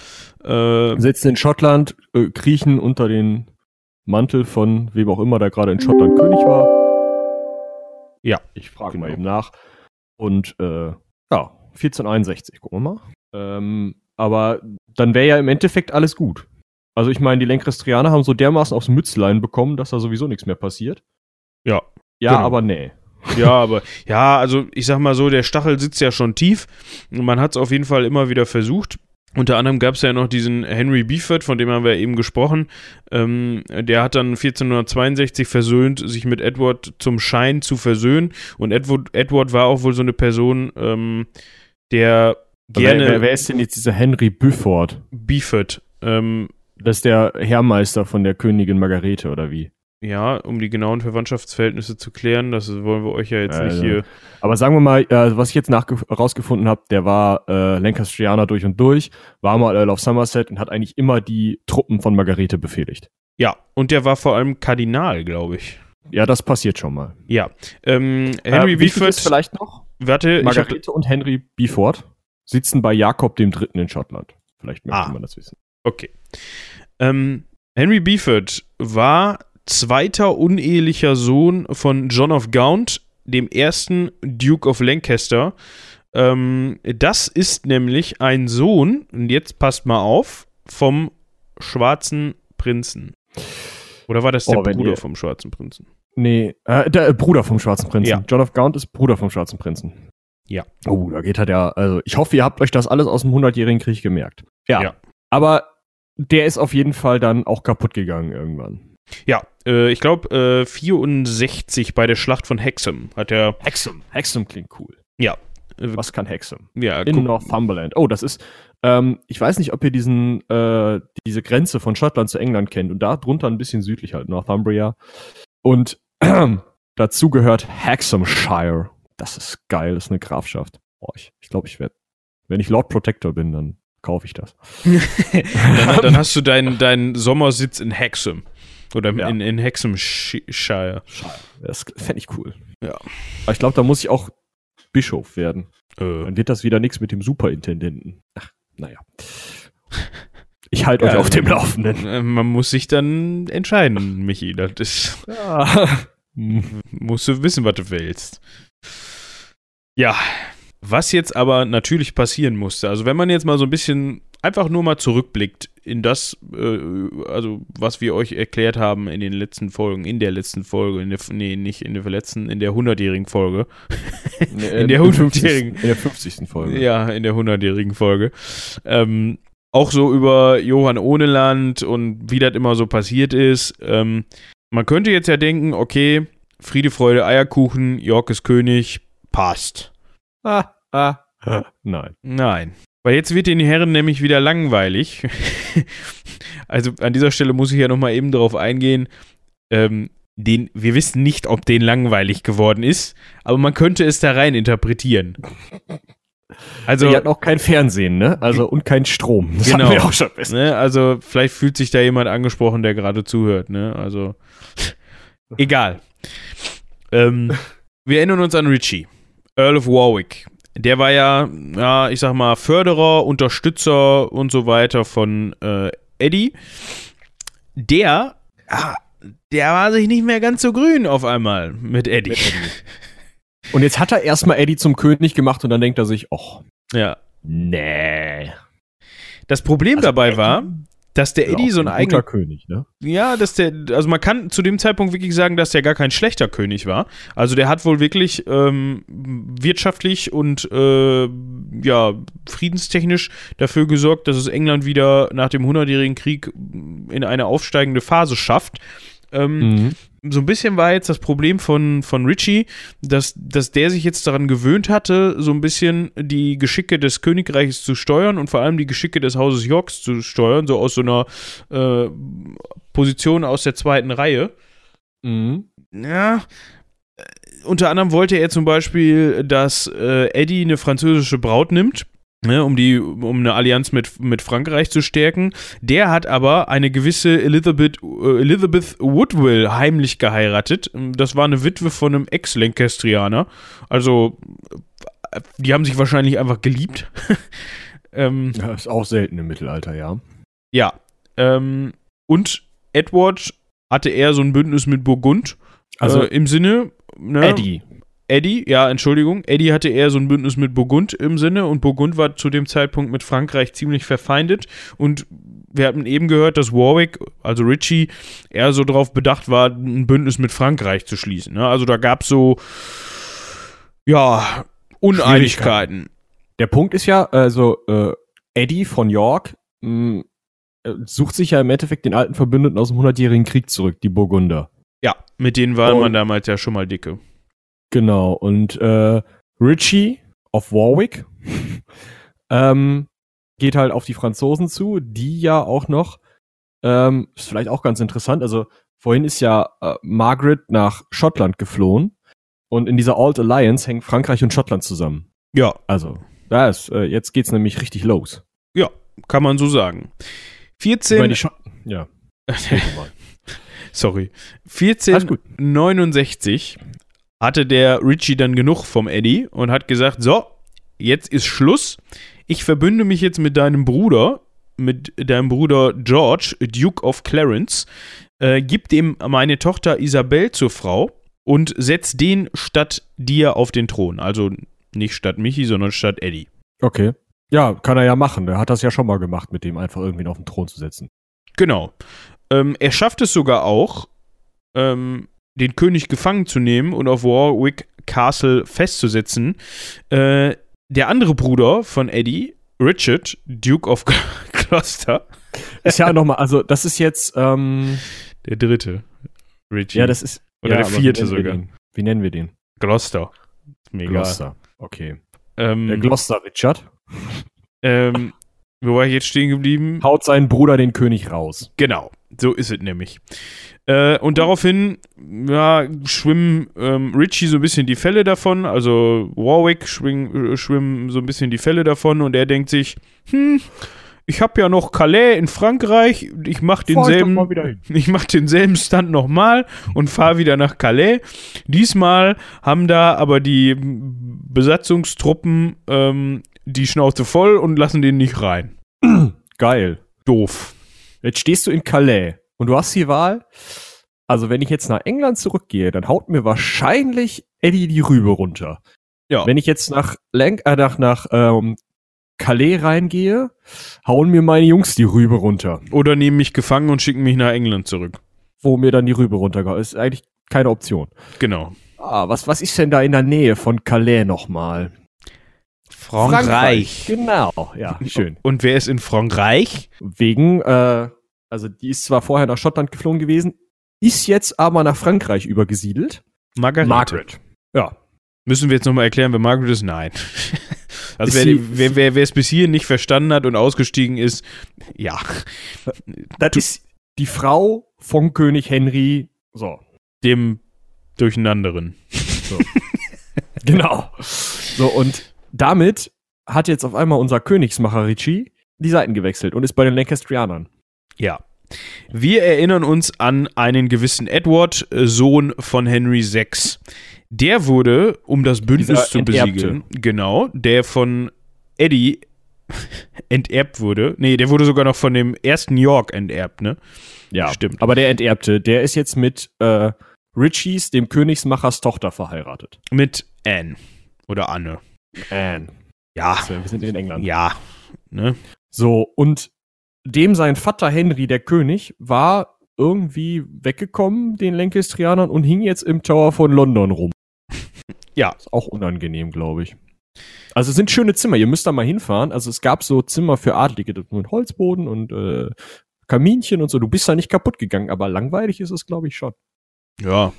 Äh, Sitzen in Schottland, äh, kriechen unter den Mantel von wem auch immer, der gerade in Schottland König war. Ja, Ich frage genau. mal eben nach. Und äh, ja, 1461, gucken wir mal. Ähm, aber dann wäre ja im Endeffekt alles gut. Also ich meine, die Lancastrianer haben so dermaßen aufs Mützlein bekommen, dass da sowieso nichts mehr passiert. Ja, Ja, genau. aber nee. Ja, aber ja, also ich sag mal so, der Stachel sitzt ja schon tief. Man hat es auf jeden Fall immer wieder versucht. Unter anderem gab es ja noch diesen Henry Beeford, von dem haben wir eben gesprochen. Ähm, der hat dann 1462 versöhnt, sich mit Edward zum Schein zu versöhnen. Und Edward, Edward war auch wohl so eine Person, ähm, der gerne Wer, wer, ist denn jetzt dieser Henry Büfford? Beeford, ähm, Das ist der Herrmeister von der Königin Margarete, oder wie? ja, um die genauen Verwandtschaftsverhältnisse zu klären, das wollen wir euch ja jetzt Also, nicht hier. Aber sagen wir mal, äh, was ich jetzt herausgefunden habe, der war äh, Lancastrianer durch und durch, war mal Earl of Somerset und hat eigentlich immer die Truppen von Margarete befehligt. Ja, und der war vor allem Kardinal, glaube ich. Ja, das passiert schon mal. Ja. Ähm, Henry äh, wichtig Beeford, ist vielleicht noch, warte, ich hab, Margarete und Henry Beaufort sitzen bei Jakob dem Dritten in Schottland. Vielleicht möchte Ah. man das wissen. okay. Ähm, Henry Beeford war zweiter unehelicher Sohn von John of Gaunt, dem ersten Duke of Lancaster. Ähm, das ist nämlich ein Sohn, und jetzt passt mal auf, vom schwarzen Prinzen. Oder war das der Oh, Bruder ihr- vom schwarzen Prinzen? Nee, äh, der äh, Bruder vom Schwarzen Prinzen. Ja. John of Gaunt ist Bruder vom Schwarzen Prinzen. Ja. Oh, da geht halt ja, also ich hoffe, ihr habt euch das alles aus dem Hundertjährigen Krieg gemerkt. Ja. Ja. Aber der ist auf jeden Fall dann auch kaputt gegangen irgendwann. Ja, äh, ich glaube, äh, 64 bei der Schlacht von Hexham hat er. Hexham. Hexham klingt cool. Ja. Äh, Was kann Hexham? ja, In Northumberland. Oh, das ist, ähm, ich weiß nicht, ob ihr diesen, äh, diese Grenze von Schottland zu England kennt und da drunter ein bisschen südlich halt, Northumbria. Und dazu gehört Hexhamshire. Das ist geil, das ist eine Grafschaft. Boah, ich glaube, ich, glaub, ich werde, wenn ich Lord Protector bin, dann kaufe ich das. dann, dann hast du deinen deinen Sommersitz in Hexham. Oder Ja. in, in Hexhamshire. Das fände ich cool. Ja. Aber ich glaube, da muss ich auch Bischof werden. Äh, Dann wird das wieder nichts mit dem Superintendenten. Ach, naja. Ich halte euch Ja, auf dem also- Laufenden. äh, man muss sich dann entscheiden, Michi. Das ist, Ja. Hm. musst du wissen, was du willst. Ja, was jetzt aber natürlich passieren musste, also wenn man jetzt mal so ein bisschen einfach nur mal zurückblickt in das, äh, also was wir euch erklärt haben in den letzten Folgen, in der letzten Folge, in der, nee, nicht in der letzten, in der 100-jährigen Folge. In der 100-jährigen. In der 50. Folge. Ja, in der 100-jährigen Folge. Ähm, auch so über Johann Ohneland und wie das immer so passiert ist. Ähm, man könnte jetzt ja denken, okay, Friede, Freude, Eierkuchen, York ist König, passt. Ah, ah, ah. Nein. Nein. Weil jetzt wird den Herren nämlich wieder langweilig. also an dieser Stelle muss ich ja nochmal eben darauf eingehen. Ähm, den, wir wissen nicht, ob den langweilig geworden ist, aber man könnte es da rein interpretieren. Also, Die hatten auch kein Fernsehen, ne? Also und kein Strom. Das Genau. hatten wir auch schon fest. ne, also vielleicht fühlt sich da jemand angesprochen, der gerade zuhört, ne? Also egal. Ähm, wir erinnern uns an Richie, Earl of Warwick. Der war ja, ja, ich sag mal, Förderer, Unterstützer und so weiter von äh, Eddie. Der, ah, der war sich nicht mehr ganz so grün auf einmal mit Eddie. Mit Eddie. Und jetzt hat er erstmal Eddie zum König gemacht und dann denkt er sich, och, Ja. nee. Das Problem Also dabei Eddie war, dass der Eddie auch so ein guter eigener König, ne? Ja, dass der, also man kann zu dem Zeitpunkt wirklich sagen, dass der gar kein schlechter König war. Also der hat wohl wirklich ähm, wirtschaftlich und äh, ja, friedenstechnisch dafür gesorgt, dass es England wieder nach dem Hundertjährigen Krieg in eine aufsteigende Phase schafft. Ähm, Mhm. So ein bisschen war jetzt das Problem von, von Richie, dass, dass der sich jetzt daran gewöhnt hatte, so ein bisschen die Geschicke des Königreiches zu steuern und vor allem die Geschicke des Hauses Yorks zu steuern, so aus so einer äh, Position aus der zweiten Reihe. Mhm. Ja. äh, Unter anderem wollte er zum Beispiel, dass äh, Eddie eine französische Braut nimmt. Ne, um die, um eine Allianz mit, mit Frankreich zu stärken. Der hat aber eine gewisse Elizabeth, äh, Elizabeth Woodville heimlich geheiratet. Das war eine Witwe von einem Ex-Lancastrianer. Also, äh, die haben sich wahrscheinlich einfach geliebt. ähm, Ja, ist auch selten im Mittelalter, ja. ja. Ähm, und Edward hatte eher so ein Bündnis mit Burgund. Also Also im Sinne. Ne, Eddie. Eddie, ja, Entschuldigung. Eddie hatte eher so ein Bündnis mit Burgund im Sinne und Burgund war zu dem Zeitpunkt mit Frankreich ziemlich verfeindet. Und wir hatten eben gehört, dass Warwick, also Richie, eher so darauf bedacht war, ein Bündnis mit Frankreich zu schließen. Ne? Also da gab es so, ja, Uneinigkeiten. Der Punkt ist ja, also äh, Eddie von York mh, äh, sucht sich ja im Endeffekt den alten Verbündeten aus dem Hundertjährigen Krieg zurück, die Burgunder. Ja, mit denen war Und- man damals ja schon mal dicke. Genau, und äh, Richie of Warwick ähm, geht halt auf die Franzosen zu, die ja auch noch, ähm, ist vielleicht auch ganz interessant, also vorhin ist ja äh, Margaret nach Schottland geflohen und in dieser Old Alliance hängen Frankreich und Schottland zusammen. Ja, Also, da ist, äh, jetzt geht's nämlich richtig los. kann man so sagen. Ich meine, 14. die Scho ja, Sorry. alles gut. 1469 hatte der Richie dann genug vom Eddie und hat gesagt: So, jetzt ist Schluss. Ich verbünde mich jetzt mit deinem Bruder, mit deinem Bruder George, Duke of Clarence, äh, gib dem meine Tochter Isabel zur Frau und setz den statt dir auf den Thron. Also Nicht statt Michi, sondern statt Eddie. Okay. Ja, kann er ja machen. Er hat das ja schon mal gemacht, mit dem einfach irgendwie auf den Thron zu setzen. Genau. Ähm, er schafft es sogar auch, ähm, den König gefangen zu nehmen und auf Warwick Castle festzusetzen. Äh, der andere Bruder von Eddie, Richard, Duke of Gloucester. Ist ja nochmal, also das ist jetzt, ähm, Der dritte. Richie. ja, das ist. Oder ja, der wie vierte wir sogar. Wie nennen wir den? Gloucester. Egal. Gloucester. Okay. Ähm, Der Gloucester Richard ähm, wo war ich jetzt stehen geblieben? haut seinen Bruder den König raus. Genau, so ist es nämlich. Äh, und daraufhin ja, schwimmen ähm, Richie so ein bisschen die Fälle davon, also Warwick schwing, äh, schwimmen so ein bisschen die Fälle davon und er denkt sich, hm, ich habe ja noch Calais in Frankreich, ich mache denselben, hin. ich mache denselben Stunt nochmal und fahre wieder nach Calais. Diesmal haben da aber die Besatzungstruppen ähm, die Schnauze voll und lassen den nicht rein. Geil. Doof. Jetzt stehst du in Calais und du hast die Wahl. Also, wenn ich jetzt nach England zurückgehe, dann haut mir wahrscheinlich Eddie die Rübe runter. Ja. Wenn ich jetzt nach, Lenk äh, nach, nach ähm, Calais reingehe, hauen mir meine Jungs die Rübe runter. Oder nehmen mich gefangen und schicken mich nach England zurück. Wo mir dann die Rübe runtergehauen ist. eigentlich keine Option. Genau. Ah, was, was ist denn da in der Nähe von Calais nochmal? Genau, ja, schön. Und wer ist in Frankreich? Wegen, äh, also die ist zwar vorher nach Schottland geflogen gewesen, ist jetzt aber nach Frankreich übergesiedelt. Margarete. Ja. Müssen wir jetzt nochmal erklären, wer Margaret ist? Nein. Also Ist wer, sie- wer, wer, wer es bis hierhin nicht verstanden hat und ausgestiegen ist, ja. Das ist die Frau von König Henry. So. Dem Durcheinanderen. Genau. So, und damit hat jetzt auf einmal unser Königsmacher Ricci die Seiten gewechselt und ist bei den Lancastrianern. Ja. Wir erinnern uns an einen gewissen Edward, äh, Sohn von Henry VI. Der wurde, um das Bündnis Dieser zu Enterbte. besiegeln, genau, der von Eddie enterbt wurde. Nee, der wurde sogar noch von dem ersten York enterbt, ne? Ja, Stimmt. Aber der Enterbte, der ist jetzt mit äh, Richies, dem Königsmachers Tochter, verheiratet. Mit Anne. Oder Anne. Anne. Ja. Wir sind in England. Ja. Ne? So, und dem sein Vater Henry, der König, war irgendwie weggekommen, den Lancastrianern, und hing jetzt im Tower von London rum. Ja. Ist auch unangenehm, glaube ich. Also es sind schöne Zimmer, ihr müsst da mal hinfahren. Also es gab so Zimmer für Adlige mit Holzboden und äh, Kaminchen und so. Du bist da nicht kaputt gegangen, aber langweilig ist es, glaube ich, schon. Ja.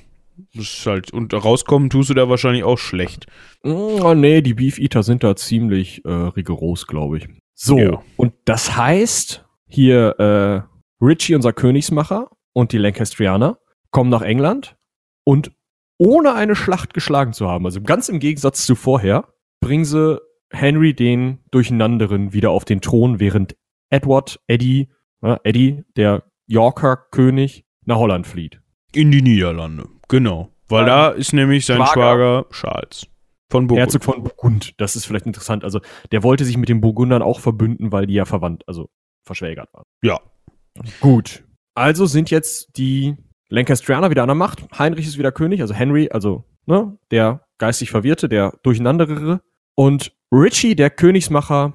Das ist halt, und rauskommen tust du da wahrscheinlich auch schlecht. Oh, nee, die Beef Eater sind da ziemlich äh, rigoros, glaube ich. So, Ja. und das heißt, hier äh, Richie, unser Königsmacher, und die Lancastrianer kommen nach England und ohne eine Schlacht geschlagen zu haben, also ganz im Gegensatz zu vorher, bringen sie Henry den Durcheinanderen wieder auf den Thron, während Edward, Eddie, äh, Eddie, der Yorker König, nach Holland flieht. In die Niederlande. Genau. Weil Sein da ist nämlich sein Schwager. Schwager, Charles. Von Burgund. Herzog von Burgund, das ist vielleicht interessant. Also, der wollte sich mit den Burgundern auch verbünden, weil die ja verwandt, also verschwägert waren. Ja. Gut. Also sind jetzt die Lancastrianer wieder an der Macht. Heinrich ist wieder König, also Henry, also ne, der geistig Verwirrte, der Durcheinanderere. Und Richie, der Königsmacher,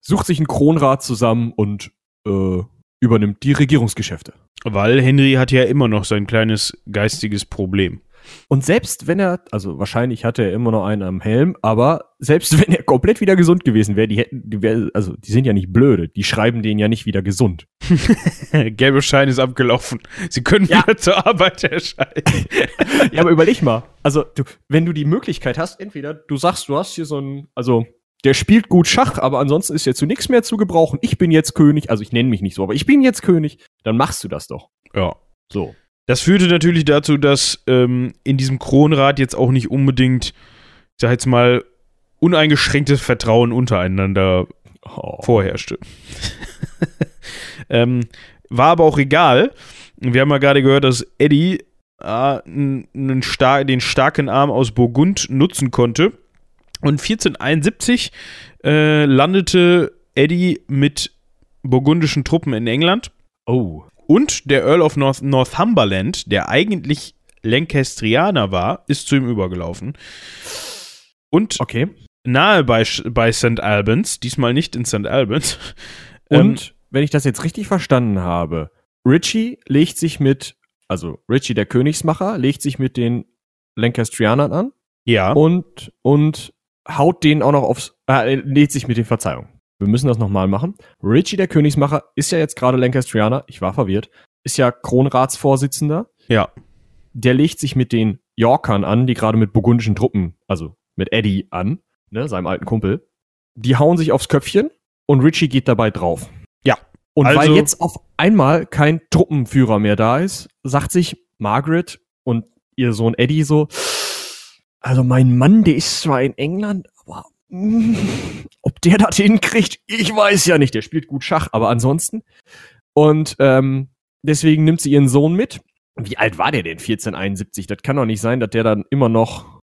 sucht sich einen Kronrat zusammen und äh, übernimmt die Regierungsgeschäfte. Weil Henry hat ja immer noch sein kleines geistiges Problem. Und selbst wenn er, also wahrscheinlich hatte er immer noch einen am Helm, aber selbst wenn er komplett wieder gesund gewesen wäre, die hätten, die wär, also die sind ja nicht blöde, die schreiben den ja nicht wieder gesund. Gelbe Schein ist abgelaufen. Sie können Ja. wieder zur Arbeit erscheinen. Ja, aber überleg mal, also du, wenn du die Möglichkeit hast, entweder du sagst, du hast hier so ein, also der spielt gut Schach, aber ansonsten ist jetzt zu nichts mehr zu gebrauchen. Ich bin jetzt König, also ich nenne mich nicht so, aber ich bin jetzt König, dann machst du das doch. ja. So. Das führte natürlich dazu, dass ähm, in diesem Kronrat jetzt auch nicht unbedingt, ich sag jetzt mal, uneingeschränktes Vertrauen untereinander Oh. vorherrschte. ähm, war aber auch egal. Wir haben ja gerade gehört, dass Eddie äh, n- nen star den starken Arm aus Burgund nutzen konnte. Und 1471 äh, landete Eddie mit burgundischen Truppen in England. Oh. Und der Earl of North Northumberland, der eigentlich Lancastrianer war, ist zu ihm übergelaufen. Und Okay. nahe bei, bei St. Albans, diesmal nicht in St. Albans. Ähm, Und wenn ich das jetzt richtig verstanden habe, Richie legt sich mit, also Richie der Königsmacher, legt sich mit den Lancastrianern an ja, und, und haut denen auch noch aufs, äh, lädt sich mit den Verzeihung. Wir müssen das nochmal machen. Richie der Königsmacher ist ja jetzt gerade Lancastrianer, ich war verwirrt, ist ja Kronratsvorsitzender. ja, Der legt sich mit den Yorkern an, die gerade mit burgundischen Truppen, also mit Eddie an, ne, seinem alten Kumpel. Die hauen sich aufs Köpfchen und Richie geht dabei drauf. Ja. Und Also- weil jetzt auf einmal kein Truppenführer mehr da ist, sagt sich Margaret und ihr Sohn Eddie so, also mein Mann, der ist zwar in England, aber mm, ob der das hinkriegt, ich weiß ja nicht. Der spielt gut Schach, aber ansonsten. Und ähm, deswegen nimmt sie ihren Sohn mit. Wie alt war der denn? 1471? Das kann doch nicht sein, dass der dann immer noch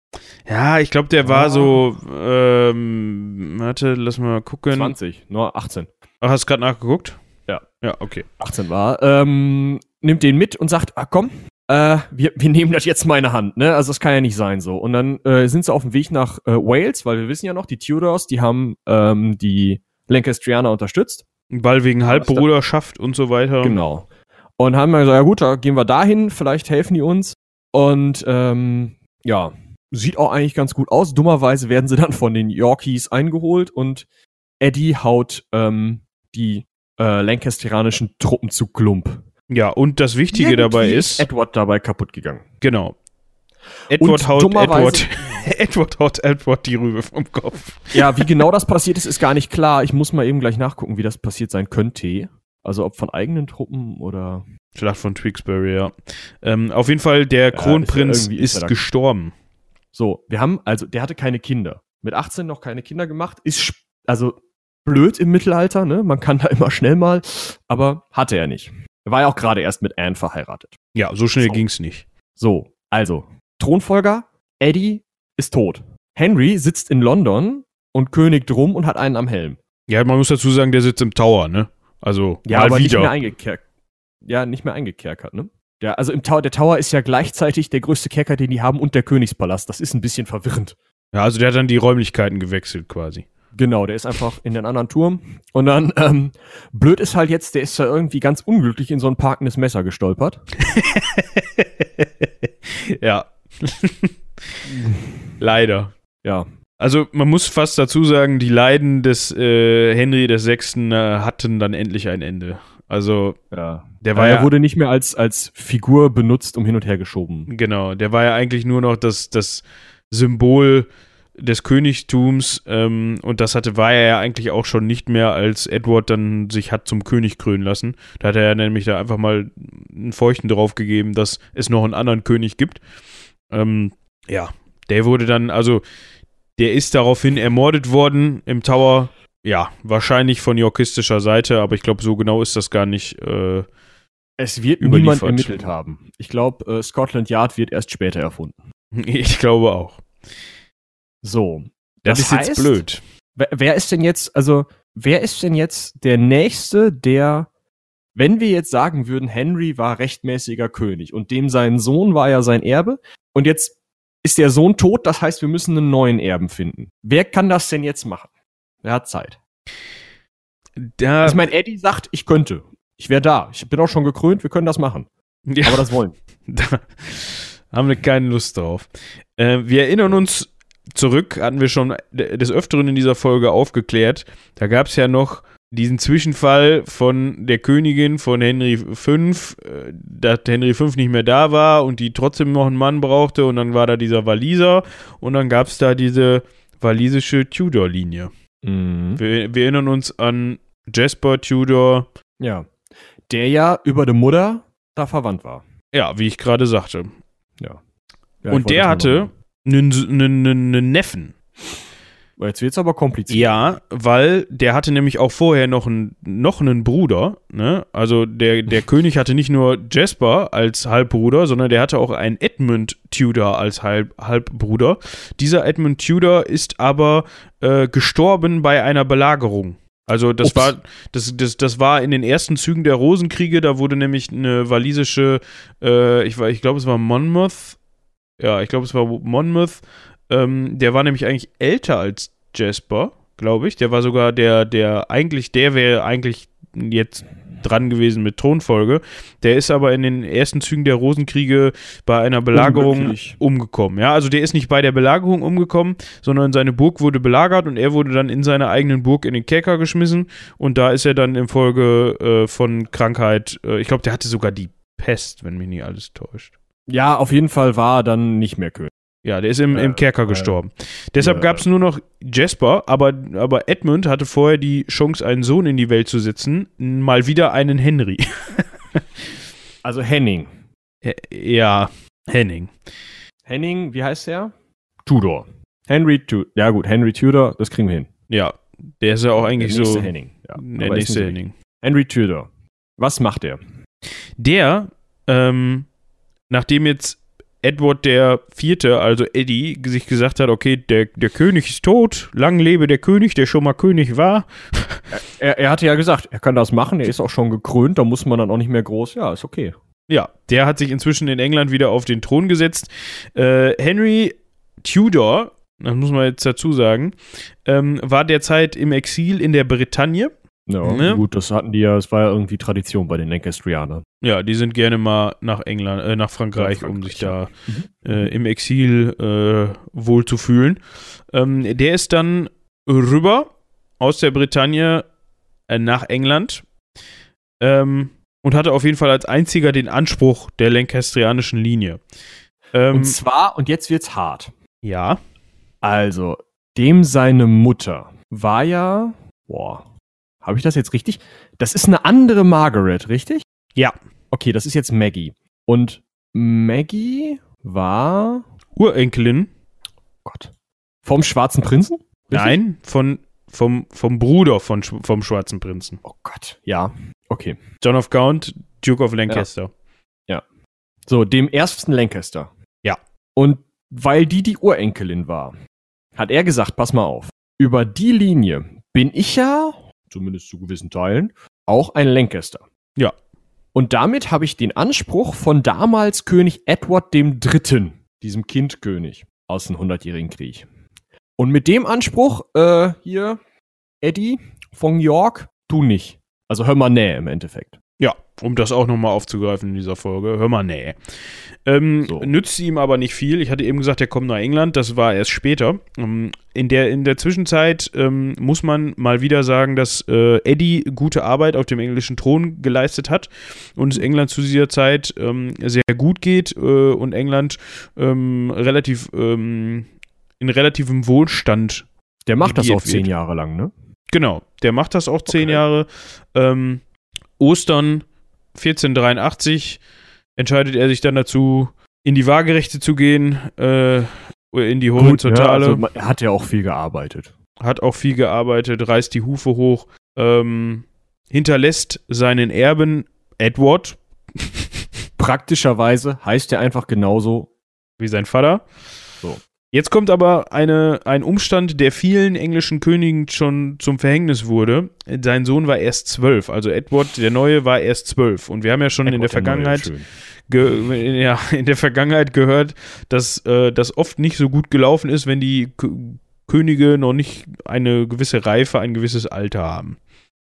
ja, ich glaube, der war Ah. so, ähm, warte, lass mal gucken. 20, nur 18. Ach, hast du gerade nachgeguckt? Ja. Ja, okay. 18 war, ähm, nimmt den mit und sagt, ah komm, äh, wir, wir nehmen das jetzt mal in der Hand, ne? Also das kann ja nicht sein so. Und dann äh, sind sie auf dem Weg nach äh, Wales, weil wir wissen ja noch, die Tudors, die haben ähm, die Lancastrianer unterstützt. Weil wegen Halbbruderschaft und so weiter. Genau. Und haben wir gesagt, ja gut, da gehen wir dahin, vielleicht helfen die uns. Und ähm, ja, sieht auch eigentlich ganz gut aus. Dummerweise werden sie dann von den Yorkies eingeholt und Eddie haut ähm, die äh, lancastrianischen Truppen zu Klump. Ja, und das Wichtige dabei Irgendwie ist, Edward dabei kaputt gegangen. genau. Edward Und haut Edward, Edward haut Edward die Rübe vom Kopf. Ja, wie genau das passiert ist, ist gar nicht klar. Ich muss mal eben gleich nachgucken, wie das passiert sein könnte. Also ob von eigenen Truppen oder. Schlacht von Tewkesbury, ja. Ähm, auf jeden Fall, der ist ja Kronprinz ist, ist da- gestorben. So, wir haben, also der hatte keine Kinder. Mit 18 noch keine Kinder gemacht. Ist also blöd im Mittelalter, ne? Man kann da immer schnell mal, aber hatte er nicht. Er war ja auch gerade erst mit Anne verheiratet. Ja, so schnell So. ging's nicht. So, also, Thronfolger, Eddie ist tot. Henry sitzt in London und königt rum und hat einen am Helm. Ja, man muss dazu sagen, der sitzt im Tower, ne? Also, Ja, mal aber nicht wieder. mehr eingekerkert. Ja, nicht mehr eingekerkert, ne? Ja, also im Tower, der Tower ist ja gleichzeitig der größte Kerker, den die haben und der Königspalast. Das ist ein bisschen verwirrend. ja, also der hat dann die Räumlichkeiten gewechselt quasi. Genau, der ist einfach in den anderen Turm. Und dann, ähm, blöd ist halt jetzt, der ist da irgendwie ganz unglücklich in so ein parkendes Messer gestolpert. ja. Leider. Ja. Also man muss fast dazu sagen, die Leiden des äh, Henry VI. Äh, hatten dann endlich ein Ende. Also ja. der war ja, er wurde nicht mehr als, als Figur benutzt, um hin und her geschoben. genau, der war ja eigentlich nur noch das, das Symbol des Königtums ähm, und das hatte war er ja eigentlich auch schon nicht mehr, als Edward dann sich hat zum König krönen lassen. Da hat er ja nämlich da einfach mal einen Feuchten drauf gegeben, dass es noch einen anderen König gibt. Ähm, ja, der wurde dann, also der ist daraufhin ermordet worden im Tower. Ja, wahrscheinlich von yorkistischer Seite, aber ich glaube, so genau ist das gar nicht. Äh, Es wird niemand ermittelt haben. Ich glaube, äh, Scotland Yard wird erst später erfunden. ich glaube auch. So. Das, Das ist jetzt heißt- blöd. Wer, wer ist denn jetzt, also, wer ist denn jetzt der Nächste, der, wenn wir jetzt sagen würden, Henry war rechtmäßiger König und dem sein Sohn war ja sein Erbe und jetzt ist der Sohn tot, das heißt, wir müssen einen neuen Erben finden. Wer kann das denn jetzt machen? Wer hat Zeit? Da, Ich meine, Eddie sagt, ich könnte. Ich wäre da. Ich bin auch schon gekrönt, wir können das machen. ja, Aber das wollen. da haben wir keine Lust drauf. Äh, wir erinnern uns zurück, hatten wir schon des Öfteren in dieser Folge aufgeklärt. Da gab es ja noch diesen Zwischenfall von der Königin von Henry V, äh, dass Henry V nicht mehr da war und die trotzdem noch einen Mann brauchte und dann war da dieser Waliser und dann gab es da diese walisische Tudor-Linie. Mhm. Wir, wir erinnern uns an Jasper Tudor, Ja. Der ja über die Mutter da verwandt war. ja, wie ich gerade sagte. Ja, ich und der hatte einen, Neffen. Jetzt wird's aber kompliziert. Ja, weil der hatte nämlich auch vorher noch einen, noch einen Bruder. Ne? Also der, der König hatte nicht nur Jasper als Halbbruder, sondern der hatte auch einen Edmund Tudor als Halb, Halbbruder. Dieser Edmund Tudor ist aber äh, gestorben bei einer Belagerung. Also das Ups. war das, das, das war in den ersten Zügen der Rosenkriege, da wurde nämlich eine walisische, äh, ich, war- ich glaube es war Monmouth, ja, ich glaube es war Monmouth, Ähm, der war nämlich eigentlich älter als Jasper, glaube ich. Der war sogar der, der eigentlich, der wäre eigentlich jetzt dran gewesen mit Thronfolge. Der ist aber in den ersten Zügen der Rosenkriege bei einer Belagerung umgekommen. Ja, also der ist nicht bei der Belagerung umgekommen, sondern seine Burg wurde belagert und er wurde dann in seiner eigenen Burg in den Kerker geschmissen und da ist er dann in Folge äh, von Krankheit, äh, ich glaube, der hatte sogar die Pest, wenn mich nicht alles täuscht. Ja, auf jeden Fall war er dann nicht mehr König. Ja, der ist im, im Äh, Kerker gestorben. Deshalb äh. gab es nur noch Jasper, aber, aber Edmund hatte vorher die Chance, einen Sohn in die Welt zu setzen. Mal wieder einen Henry. Also Henning. Ja, Henning. Henning, wie heißt der? Tudor. Henry Tudor. Ja gut, Henry Tudor, das kriegen wir hin. Ja, der ist ja auch eigentlich der nächste so. Henning. Ja, Der nächste Henning. Henry Tudor. Was macht er? Der, ähm, nachdem jetzt Edward der Vierte, also Eddie, sich gesagt hat, okay, der, der König ist tot, lang lebe der König, der schon mal König war. Er, er hatte ja gesagt, er kann das machen, er ist auch schon gekrönt, da muss man dann auch nicht mehr groß. Ja, ist okay. Ja, der hat sich inzwischen in England wieder auf den Thron gesetzt. Äh, Henry Tudor, das muss man jetzt dazu sagen, ähm, war derzeit im Exil in der Bretagne. Ja, Ne? gut, das hatten die ja, das war ja irgendwie Tradition bei den Lancastrianern. Ja, die sind gerne mal nach England, äh, nach Frankreich, Ja, um Frankreich, sich da ja. äh, im Exil äh, wohl zu fühlen. Ähm, der ist dann rüber aus der Bretagne äh, nach England ähm, und hatte auf jeden Fall als einziger den Anspruch der lancastrianischen Linie. Ähm, Und zwar, und jetzt wird's hart. ja, Also, dem seine Mutter war ja, boah, habe ich das jetzt richtig? Das ist eine andere Margaret, richtig? Ja. Okay, das ist jetzt Maggie. Und Maggie war, Urenkelin, Gott, vom Schwarzen Prinzen? Richtig? nein, von, vom, vom Bruder von, vom Schwarzen Prinzen. Oh Gott, ja, okay. John of Gaunt, Duke of Lancaster. So, dem ersten Lancaster. Ja. Und weil die die Urenkelin war, hat er gesagt, pass mal auf, über die Linie bin ich ja, zumindest zu gewissen Teilen, auch ein Lancaster. Ja. Und damit habe ich den Anspruch von damals König Edward dem Dritten, diesem Kindkönig aus dem Hundertjährigen Krieg. Und mit dem Anspruch, äh, hier, Eddie von York, du nicht. Also hör mal näher im Endeffekt. Um das auch nochmal aufzugreifen in dieser Folge. Hör mal, nee. Ähm, So. Nützt ihm aber nicht viel. Ich hatte eben gesagt, er kommt nach England. Das war erst später. Ähm, in, der, in der Zwischenzeit ähm, muss man mal wieder sagen, dass äh, Eddie gute Arbeit auf dem englischen Thron geleistet hat und es England zu dieser Zeit ähm, sehr gut geht äh, und England ähm, relativ ähm, in relativem Wohlstand Der macht das auch zehn. Jahre lang, ne? Genau, der macht das auch zehn Okay. Jahre. Ostern 1483 entscheidet er sich dann dazu, in die Waagerechte zu gehen, äh, in die Horizontale. also, man- er hat ja auch viel gearbeitet. hat auch viel gearbeitet, reißt die Hufe hoch, ähm, hinterlässt seinen Erben Edward, Praktischerweise heißt er einfach genauso. wie sein Vater. So. Jetzt kommt aber eine, ein Umstand, der vielen englischen Königen schon zum Verhängnis wurde. Sein Sohn war erst zwölf, also Edward der Neue war erst zwölf. Und wir haben ja schon in der Edward Vergangenheit schön. ge ja, in der Vergangenheit gehört, dass äh, das oft nicht so gut gelaufen ist, wenn die K Könige noch nicht eine gewisse Reife, ein gewisses Alter haben.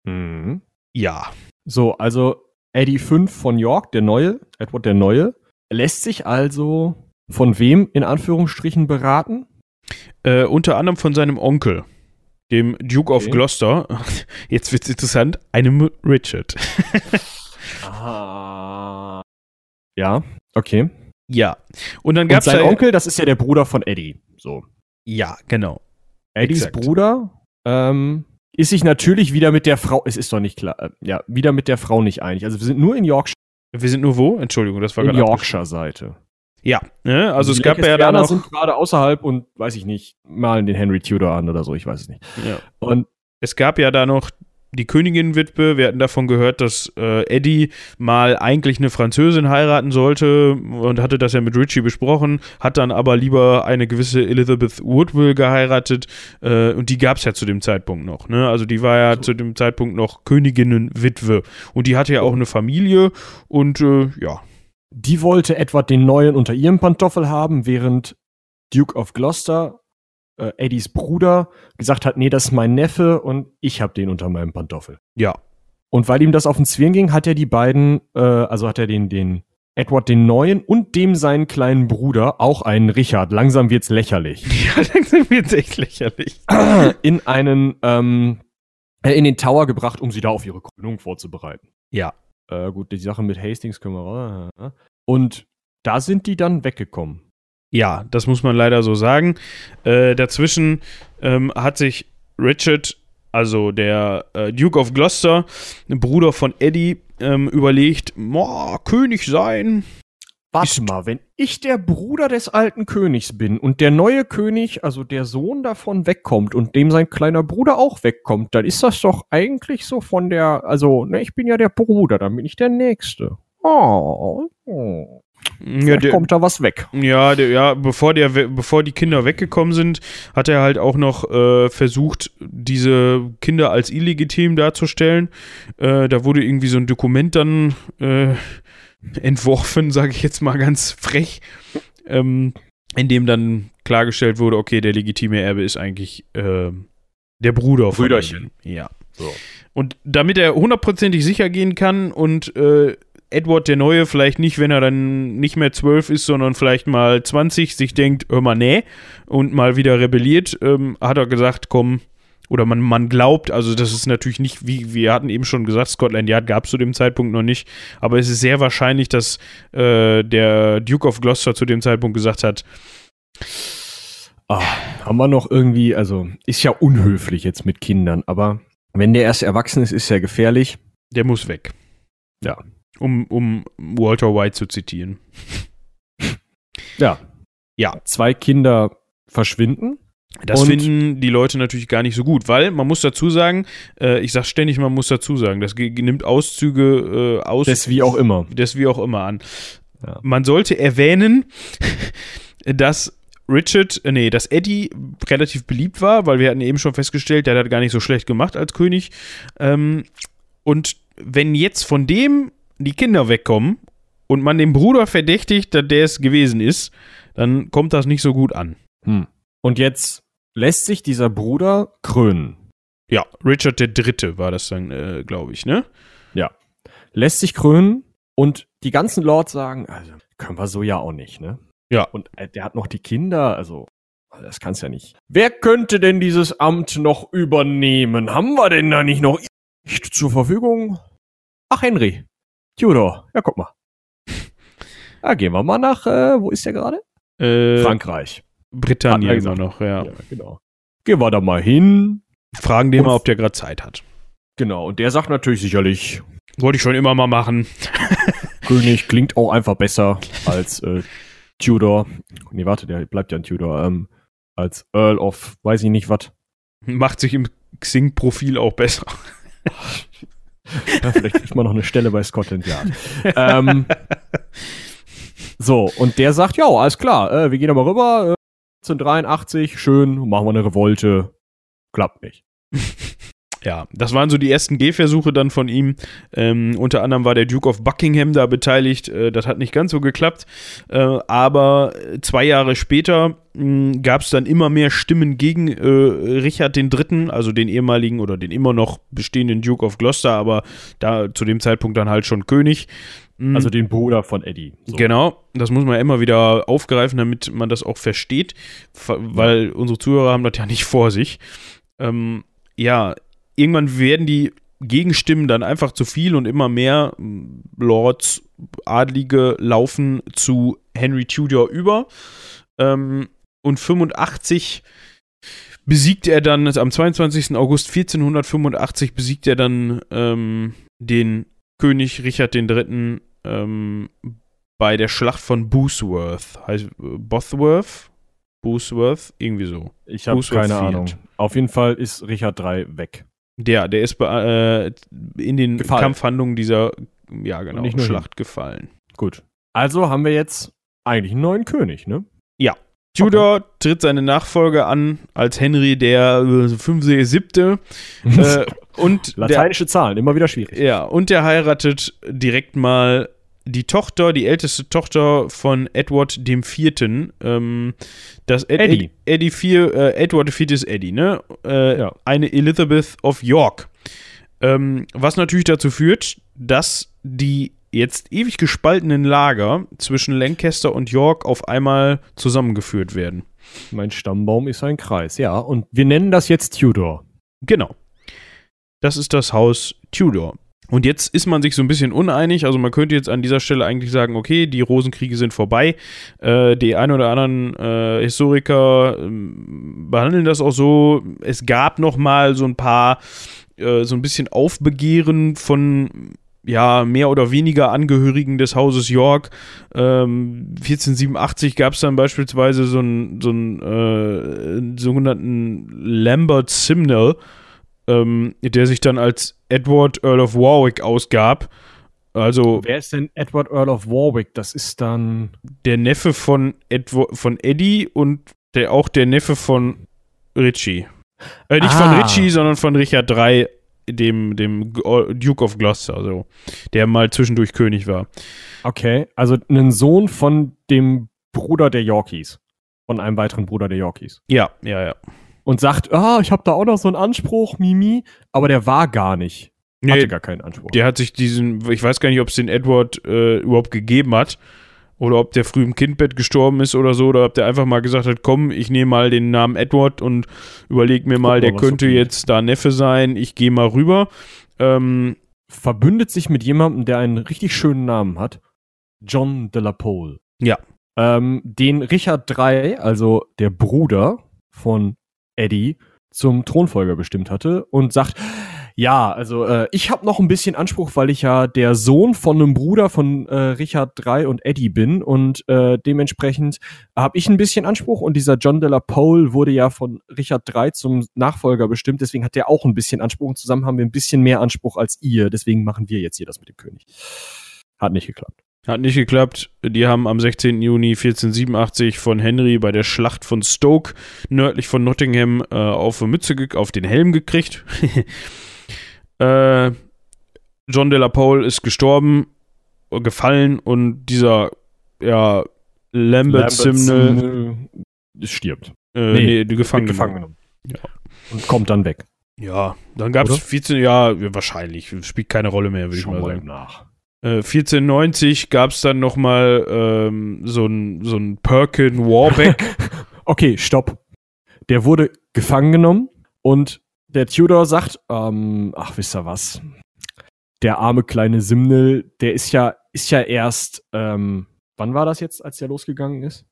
Mhm. Ja. So, also Eddie 5 von York, der Neue, Edward der Neue, lässt sich also von wem in Anführungsstrichen beraten? Äh, unter anderem von seinem Onkel, dem Duke of Okay. Gloucester. Jetzt wird's interessant, einem Richard. Ah. Ja, okay. ja. Und dann Und gab's sein da, Onkel, das ist ja der Bruder von Eddie. So. Ja, genau. Eddies Exakt. Bruder ähm, ist sich natürlich wieder mit der Frau, es ist doch nicht klar, äh, ja, wieder mit der Frau nicht einig. Also wir sind nur in Yorkshire, Wir sind nur wo? Entschuldigung, das war in gerade Yorkshire-Seite. Ja, ne? also es gab ja da Lancastrianer noch. sind gerade außerhalb und weiß ich nicht, malen den Henry Tudor an oder so, ich weiß es nicht. Ja. Und Es gab ja da noch die Königin-Witwe. Wir hatten davon gehört, dass äh, Eddie mal eigentlich eine Französin heiraten sollte und hatte das ja mit Richie besprochen, hat dann aber lieber eine gewisse Elizabeth Woodville geheiratet äh, und die gab es ja zu dem Zeitpunkt noch. Ne? Also die war ja So. zu dem Zeitpunkt noch Königinnen-Witwe und die hatte ja auch eine Familie und äh, ja, die wollte Edward den Neuen unter ihrem Pantoffel haben, während Duke of Gloucester, äh, Eddies Bruder, gesagt hat, nee, das ist mein Neffe und ich hab den unter meinem Pantoffel. Ja. Und weil ihm das auf den Zwirn ging, hat er die beiden, äh, also hat er den, den Edward den Neuen und dem seinen kleinen Bruder, auch einen Richard, langsam wird's lächerlich, Ja, langsam wird's echt lächerlich. in einen, ähm, äh, in den Tower gebracht, um sie da auf ihre Krönung vorzubereiten. Ja. Äh, gut, die Sache mit Hastings können wir. äh, Und da sind die dann weggekommen. Ja, das muss man leider so sagen. Äh, dazwischen ähm, hat sich Richard, also der äh, Duke of Gloucester, Bruder von Eddie, ähm, überlegt, "Moah, König sein. Warte mal, wenn ich der Bruder des alten Königs bin und der neue König, also der Sohn davon wegkommt und dem sein kleiner Bruder auch wegkommt, dann ist das doch eigentlich so von der, also, ne, ich bin ja der Bruder, dann bin ich der Nächste. Oh, oh. Ja, der, kommt da was weg. ja, der, ja bevor, der, bevor die Kinder weggekommen sind, hat er halt auch noch äh, versucht, diese Kinder als illegitim darzustellen. Äh, da wurde irgendwie so ein Dokument dann äh, entworfen, sage ich jetzt mal ganz frech, ähm, in dem dann klargestellt wurde, okay, der legitime Erbe ist eigentlich äh, der Bruder von Brüderchen. ihm. Ja. So. Und damit er hundertprozentig sicher gehen kann und äh, Edward der Neue vielleicht nicht, wenn er dann nicht mehr zwölf ist, sondern vielleicht mal 20, sich denkt, hör mal, nee, und mal wieder rebelliert, ähm, hat er gesagt, komm, oder man, man glaubt, also das ist natürlich nicht, wie wir hatten eben schon gesagt, Scotland Yard gab es zu dem Zeitpunkt noch nicht, aber es ist sehr wahrscheinlich, dass äh, der Duke of Gloucester zu dem Zeitpunkt gesagt hat, Ah, haben wir noch irgendwie, also, ist ja unhöflich jetzt mit Kindern, aber wenn der erst erwachsen ist, ist er gefährlich. der muss weg. Ja. Um, um Walter White zu zitieren. Ja. Ja. Zwei Kinder verschwinden. Das Und- finden die Leute natürlich gar nicht so gut, weil man muss dazu sagen, äh, ich sag ständig, man muss dazu sagen, das nimmt Auszüge äh, aus Das wie auch immer. des wie auch immer an. Ja. Man sollte erwähnen, dass Richard, äh, nee, dass Eddie relativ beliebt war, weil wir hatten eben schon festgestellt, der hat gar nicht so schlecht gemacht als König. Ähm, und wenn jetzt von dem die Kinder wegkommen und man den Bruder verdächtigt, dass der es gewesen ist, dann kommt das nicht so gut an. Hm. Und jetzt lässt sich dieser Bruder krönen. Ja, Richard der Dritte war das dann, äh, glaube ich, ne? Lässt sich krönen und die ganzen Lords sagen, also können wir so ja auch nicht, ne? Ja. Und äh, der hat noch die Kinder, also das kann's ja nicht. Wer könnte denn dieses Amt noch übernehmen? Haben wir denn da nicht noch nicht zur Verfügung? Ach, Henry. Tudor. Ja, guck mal. Ja, gehen wir mal nach, äh, wo ist der gerade? Äh, Frankreich. Britannien er immer noch, ja. Ja, genau. Gehen wir da mal hin. Fragen den mal, ob der gerade Zeit hat. Genau. Und der sagt natürlich sicherlich, Wollte ich schon immer mal machen. König klingt auch einfach besser als äh, Tudor. Nee, warte, der bleibt ja ein Tudor. Ähm, als Earl of, weiß ich nicht was. Macht sich im Xing-Profil auch besser. Ja, vielleicht kriegt man noch eine Stelle bei Scotland Yard. ähm, so, und der sagt, ja, alles klar, äh, wir gehen da mal rüber. Äh, 1983, schön, machen wir eine Revolte. Klappt nicht. Ja, das waren so die ersten Gehversuche dann von ihm. Ähm, unter anderem war der Duke of Buckingham da beteiligt. Äh, das hat nicht ganz so geklappt. Äh, aber äh, zwei Jahre später gab es dann immer mehr Stimmen gegen äh, Richard III., also den ehemaligen oder den immer noch bestehenden Duke of Gloucester, aber da zu dem Zeitpunkt dann halt schon König. Mm, Also den Bruder von Eddie. So. Genau, das muss man immer wieder aufgreifen, damit man das auch versteht, weil unsere Zuhörer haben das ja nicht vor sich. Ähm, ja, irgendwann werden die Gegenstimmen dann einfach zu viel und immer mehr m, Lords, Adlige laufen zu Henry Tudor über. Ähm, und 85 besiegt er dann, am 22. August 1485 besiegt er dann ähm, den König Richard III. Ähm, bei der Schlacht von Boothworth. Heißt äh, Bothworth? Boothworth? Irgendwie so. Ich habe keine Field. Ahnung. Auf jeden Fall ist Richard III weg. Der, der ist äh, in den Gefallen. Kampfhandlungen dieser ja, genau, Schlacht gefallen. Gut. Also haben wir jetzt eigentlich einen neuen König, ne? Tudor tritt seine Nachfolge an als Henry der äh, fünfte, siebte äh, und der, Lateinische Zahlen, immer wieder schwierig. ja, und der heiratet direkt mal die Tochter, die älteste Tochter von Edward dem Vierten, ähm, das Ed, Eddie. Ed, Eddie vier, äh, Edward der Vierte ist Eddie, ne? Äh, Ja. Eine Elizabeth of York. Ähm, was natürlich dazu führt, dass die jetzt ewig gespaltenen Lager zwischen Lancaster und York auf einmal zusammengeführt werden. Mein Stammbaum ist ein Kreis, ja. Und wir nennen das jetzt Tudor. Genau. Das ist das Haus Tudor. Und jetzt ist man sich so ein bisschen uneinig. Also man könnte jetzt an dieser Stelle eigentlich sagen, okay, die Rosenkriege sind vorbei. Äh, die ein oder anderen äh, Historiker ähm, behandeln das auch so. Es gab noch mal so ein paar, äh, so ein bisschen Aufbegehren von ja, mehr oder weniger Angehörigen des Hauses York. Ähm, 1487 gab es dann beispielsweise so einen, so einen äh, sogenannten Lambert Simnel, ähm, der sich dann als Edward Earl of Warwick ausgab. Also Wer ist denn Edward Earl of Warwick? Das ist dann. der Neffe von, Edward, von Eddie und der, auch der Neffe von Richie. Äh, nicht von Ah. Richie, sondern von Richard III, dem, dem Duke of Gloucester, so, der mal zwischendurch König war. Okay, also ein Sohn von dem Bruder der Yorkies. Von einem weiteren Bruder der Yorkies. Ja, ja, ja. Und sagt, ah, ich habe da auch noch so einen Anspruch, Mimi. Aber der war gar nicht. Hatte Nee, gar keinen Anspruch. der hat sich diesen, ich weiß gar nicht, ob es den Edward äh, überhaupt gegeben hat oder ob der früh im Kindbett gestorben ist oder so oder ob der einfach mal gesagt hat, komm, ich nehme mal den Namen Edward und überleg mir mal, mal, der könnte geht. jetzt da Neffe sein, ich gehe mal rüber. Ähm, Verbündet sich mit jemandem, der einen richtig schönen Namen hat. John de la Pole. Ja. Ähm, den Richard III, also der Bruder von Eddie, zum Thronfolger bestimmt hatte und sagt, ja, also äh, ich habe noch ein bisschen Anspruch, weil ich ja der Sohn von einem Bruder von äh, Richard III und Eddie bin und äh, dementsprechend habe ich ein bisschen Anspruch und dieser John de la Pole wurde ja von Richard III zum Nachfolger bestimmt, deswegen hat der auch ein bisschen Anspruch und zusammen haben wir ein bisschen mehr Anspruch als ihr, deswegen machen wir jetzt hier das mit dem König. Hat nicht geklappt. Hat nicht geklappt. Die haben am 16. Juni 1487 von Henry bei der Schlacht von Stoke nördlich von Nottingham äh, auf, Mütze auf den Helm gekriegt. äh, John de la Pole ist gestorben, gefallen und dieser ja, Lambert, Simnel Simnel stirbt. äh, nee, nee, die gefangen. Gefangen genommen. Ja. Und kommt dann weg. Ja, dann gab es Oder? 14, ja, wahrscheinlich, spielt keine Rolle mehr, würde ich mal sagen. nach. Äh, 1490 gab es dann noch mal ähm, so ein so ein Perkin Warbeck. Okay, stopp. Der wurde gefangen genommen und der Tudor sagt, ähm, ach, wisst ihr was? Der arme kleine Simnel, der ist ja, ist ja erst, ähm, wann war das jetzt, als der losgegangen ist?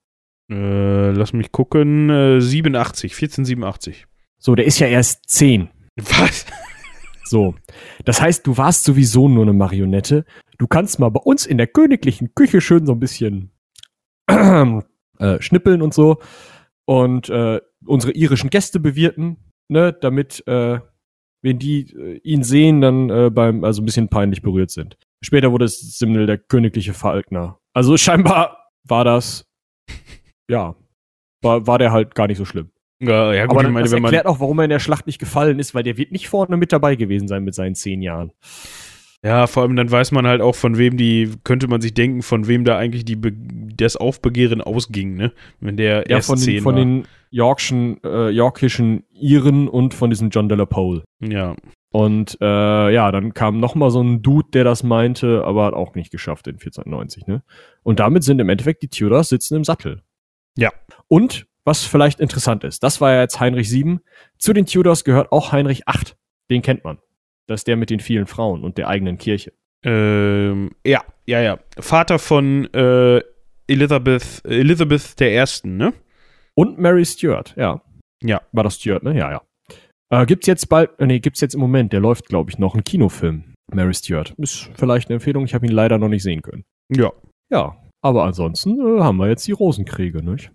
äh, lass mich gucken, äh, 87, 1487. So, der ist ja erst zehn. Was? So. Das heißt, du warst sowieso nur eine Marionette. Du kannst mal bei uns in der königlichen Küche schön so ein bisschen äh, schnippeln und so. Und äh, unsere irischen Gäste bewirten, ne, damit, äh, wenn die äh, ihn sehen, dann äh, beim, also ein bisschen peinlich berührt sind. Später wurde es Simnel der königliche Falkner. Also scheinbar war das, ja, war, war der halt gar nicht so schlimm. Ja, ja gut, Aber ich dann, meine, das wenn man erklärt auch, warum er in der Schlacht nicht gefallen ist, weil der wird nicht vorne mit dabei gewesen sein mit seinen zehn Jahren. ja, vor allem dann weiß man halt auch von wem die könnte man sich denken, von wem da eigentlich die das Aufbegehren ausging, ne? Wenn der Ja, erst von, den, von war. den Yorkischen, äh, Yorkischen Iren und von diesem John de la Pole. ja. Und äh, ja, dann kam noch mal so ein Dude, der das meinte, aber hat auch nicht geschafft in 1490. Ne? Und damit sind im Endeffekt die Tudors sitzen im Sattel. Ja. Und was vielleicht interessant ist, das war ja jetzt Heinrich VII. Zu den Tudors gehört auch Heinrich VIII. Den kennt man. Das ist der mit den vielen Frauen und der eigenen Kirche. Ähm, ja, ja, ja. Vater von äh, Elizabeth, Elizabeth der Ersten, ne? Und Mary Stuart, ja. Ja. War das Stuart, ne? Ja, ja. Äh, gibt's jetzt bald, äh, nee, gibt's jetzt im Moment, der läuft, glaube ich, noch, ein Kinofilm. Mary Stuart. Ist vielleicht eine Empfehlung, ich habe ihn leider noch nicht sehen können. Ja. Ja, aber ansonsten äh, haben wir jetzt die Rosenkriege, nicht?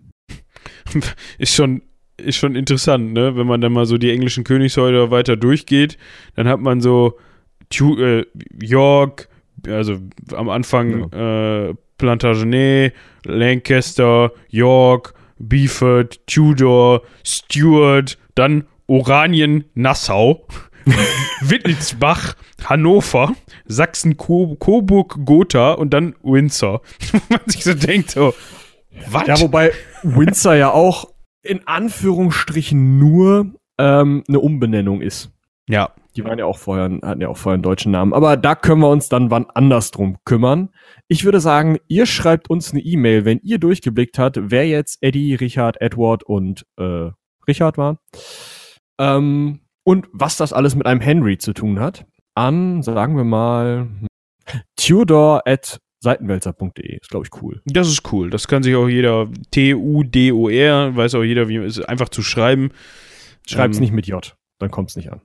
ist schon, ist schon interessant, ne? Wenn man dann mal so die englischen Königshäuser weiter durchgeht, dann hat man so Tu äh, York, also am Anfang äh, Plantagenet, Lancaster, York, Beaufort, Tudor, Stuart, dann Oranien, Nassau, Wittelsbach, Hannover, Sachsen, Co Coburg, Gotha und dann Windsor. Wo man sich so denkt, so, was? Ja, wobei Windsor ja auch in Anführungsstrichen nur ähm, eine Umbenennung ist. ja, Die waren ja auch vorher, hatten ja auch vorher einen deutschen Namen. Aber da können wir uns dann wann anders drum kümmern. Ich würde sagen, ihr schreibt uns eine E-Mail, wenn ihr durchgeblickt habt, wer jetzt Eddie, Richard, Edward und äh, Richard waren. Ähm, und was das alles mit einem Henry zu tun hat. An, sagen wir mal, Tudor at seitenwälzer.de. Ist, glaube ich, cool. das ist cool. Das kann sich auch jeder, T-U-D-O-R, weiß auch jeder, wie es ist einfach zu schreiben. Schreib's Ähm, nicht mit J, dann kommt's nicht an.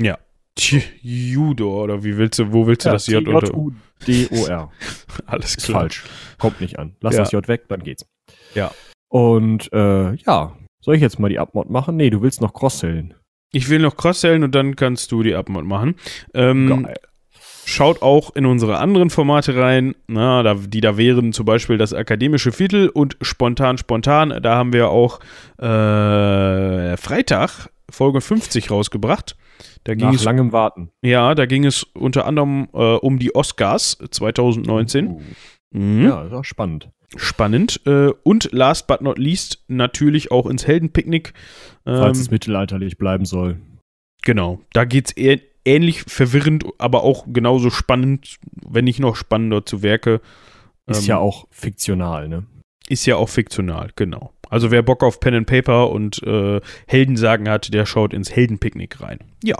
Ja. Tudor, oder wie willst du, wo willst du das J unter? J-U-D-O-R. Alles klar. falsch. Kommt nicht an. Lass Ja. das J weg, dann geht's. Ja. Und äh, ja, soll ich jetzt mal die Abmod machen? Nee, du willst noch cross-sellen. Ich will noch cross-sellen und dann kannst du die Abmod machen. Ähm, Geil. Schaut auch in unsere anderen Formate rein, na, da, die da wären zum Beispiel das akademische Viertel und spontan spontan. Da haben wir auch äh, Freitag Folge 50 rausgebracht. Da ging Nach es langem Warten. ja, da ging es unter anderem äh, um die Oscars 2019. Uh, Mhm. Ja, ist auch spannend. Spannend. Äh, und last but not least natürlich auch ins Heldenpicknick. Falls Ähm, es mittelalterlich bleiben soll. Genau, da geht es ähnlich verwirrend, aber auch genauso spannend, wenn nicht noch spannender zu Werke. Ist Ähm, ja auch fiktional, ne? Ist ja auch fiktional, genau. Also wer Bock auf Pen and Paper und äh, Heldensagen hat, der schaut ins Heldenpicknick rein. Ja,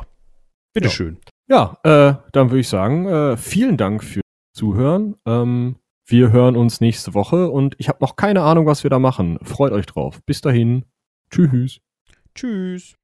bitteschön. Ja, äh, dann würde ich sagen, äh, vielen Dank fürs Zuhören. Ähm, wir hören uns nächste Woche und ich habe noch keine Ahnung, was wir da machen. Freut euch drauf. Bis dahin. Tschüss. Tschüss.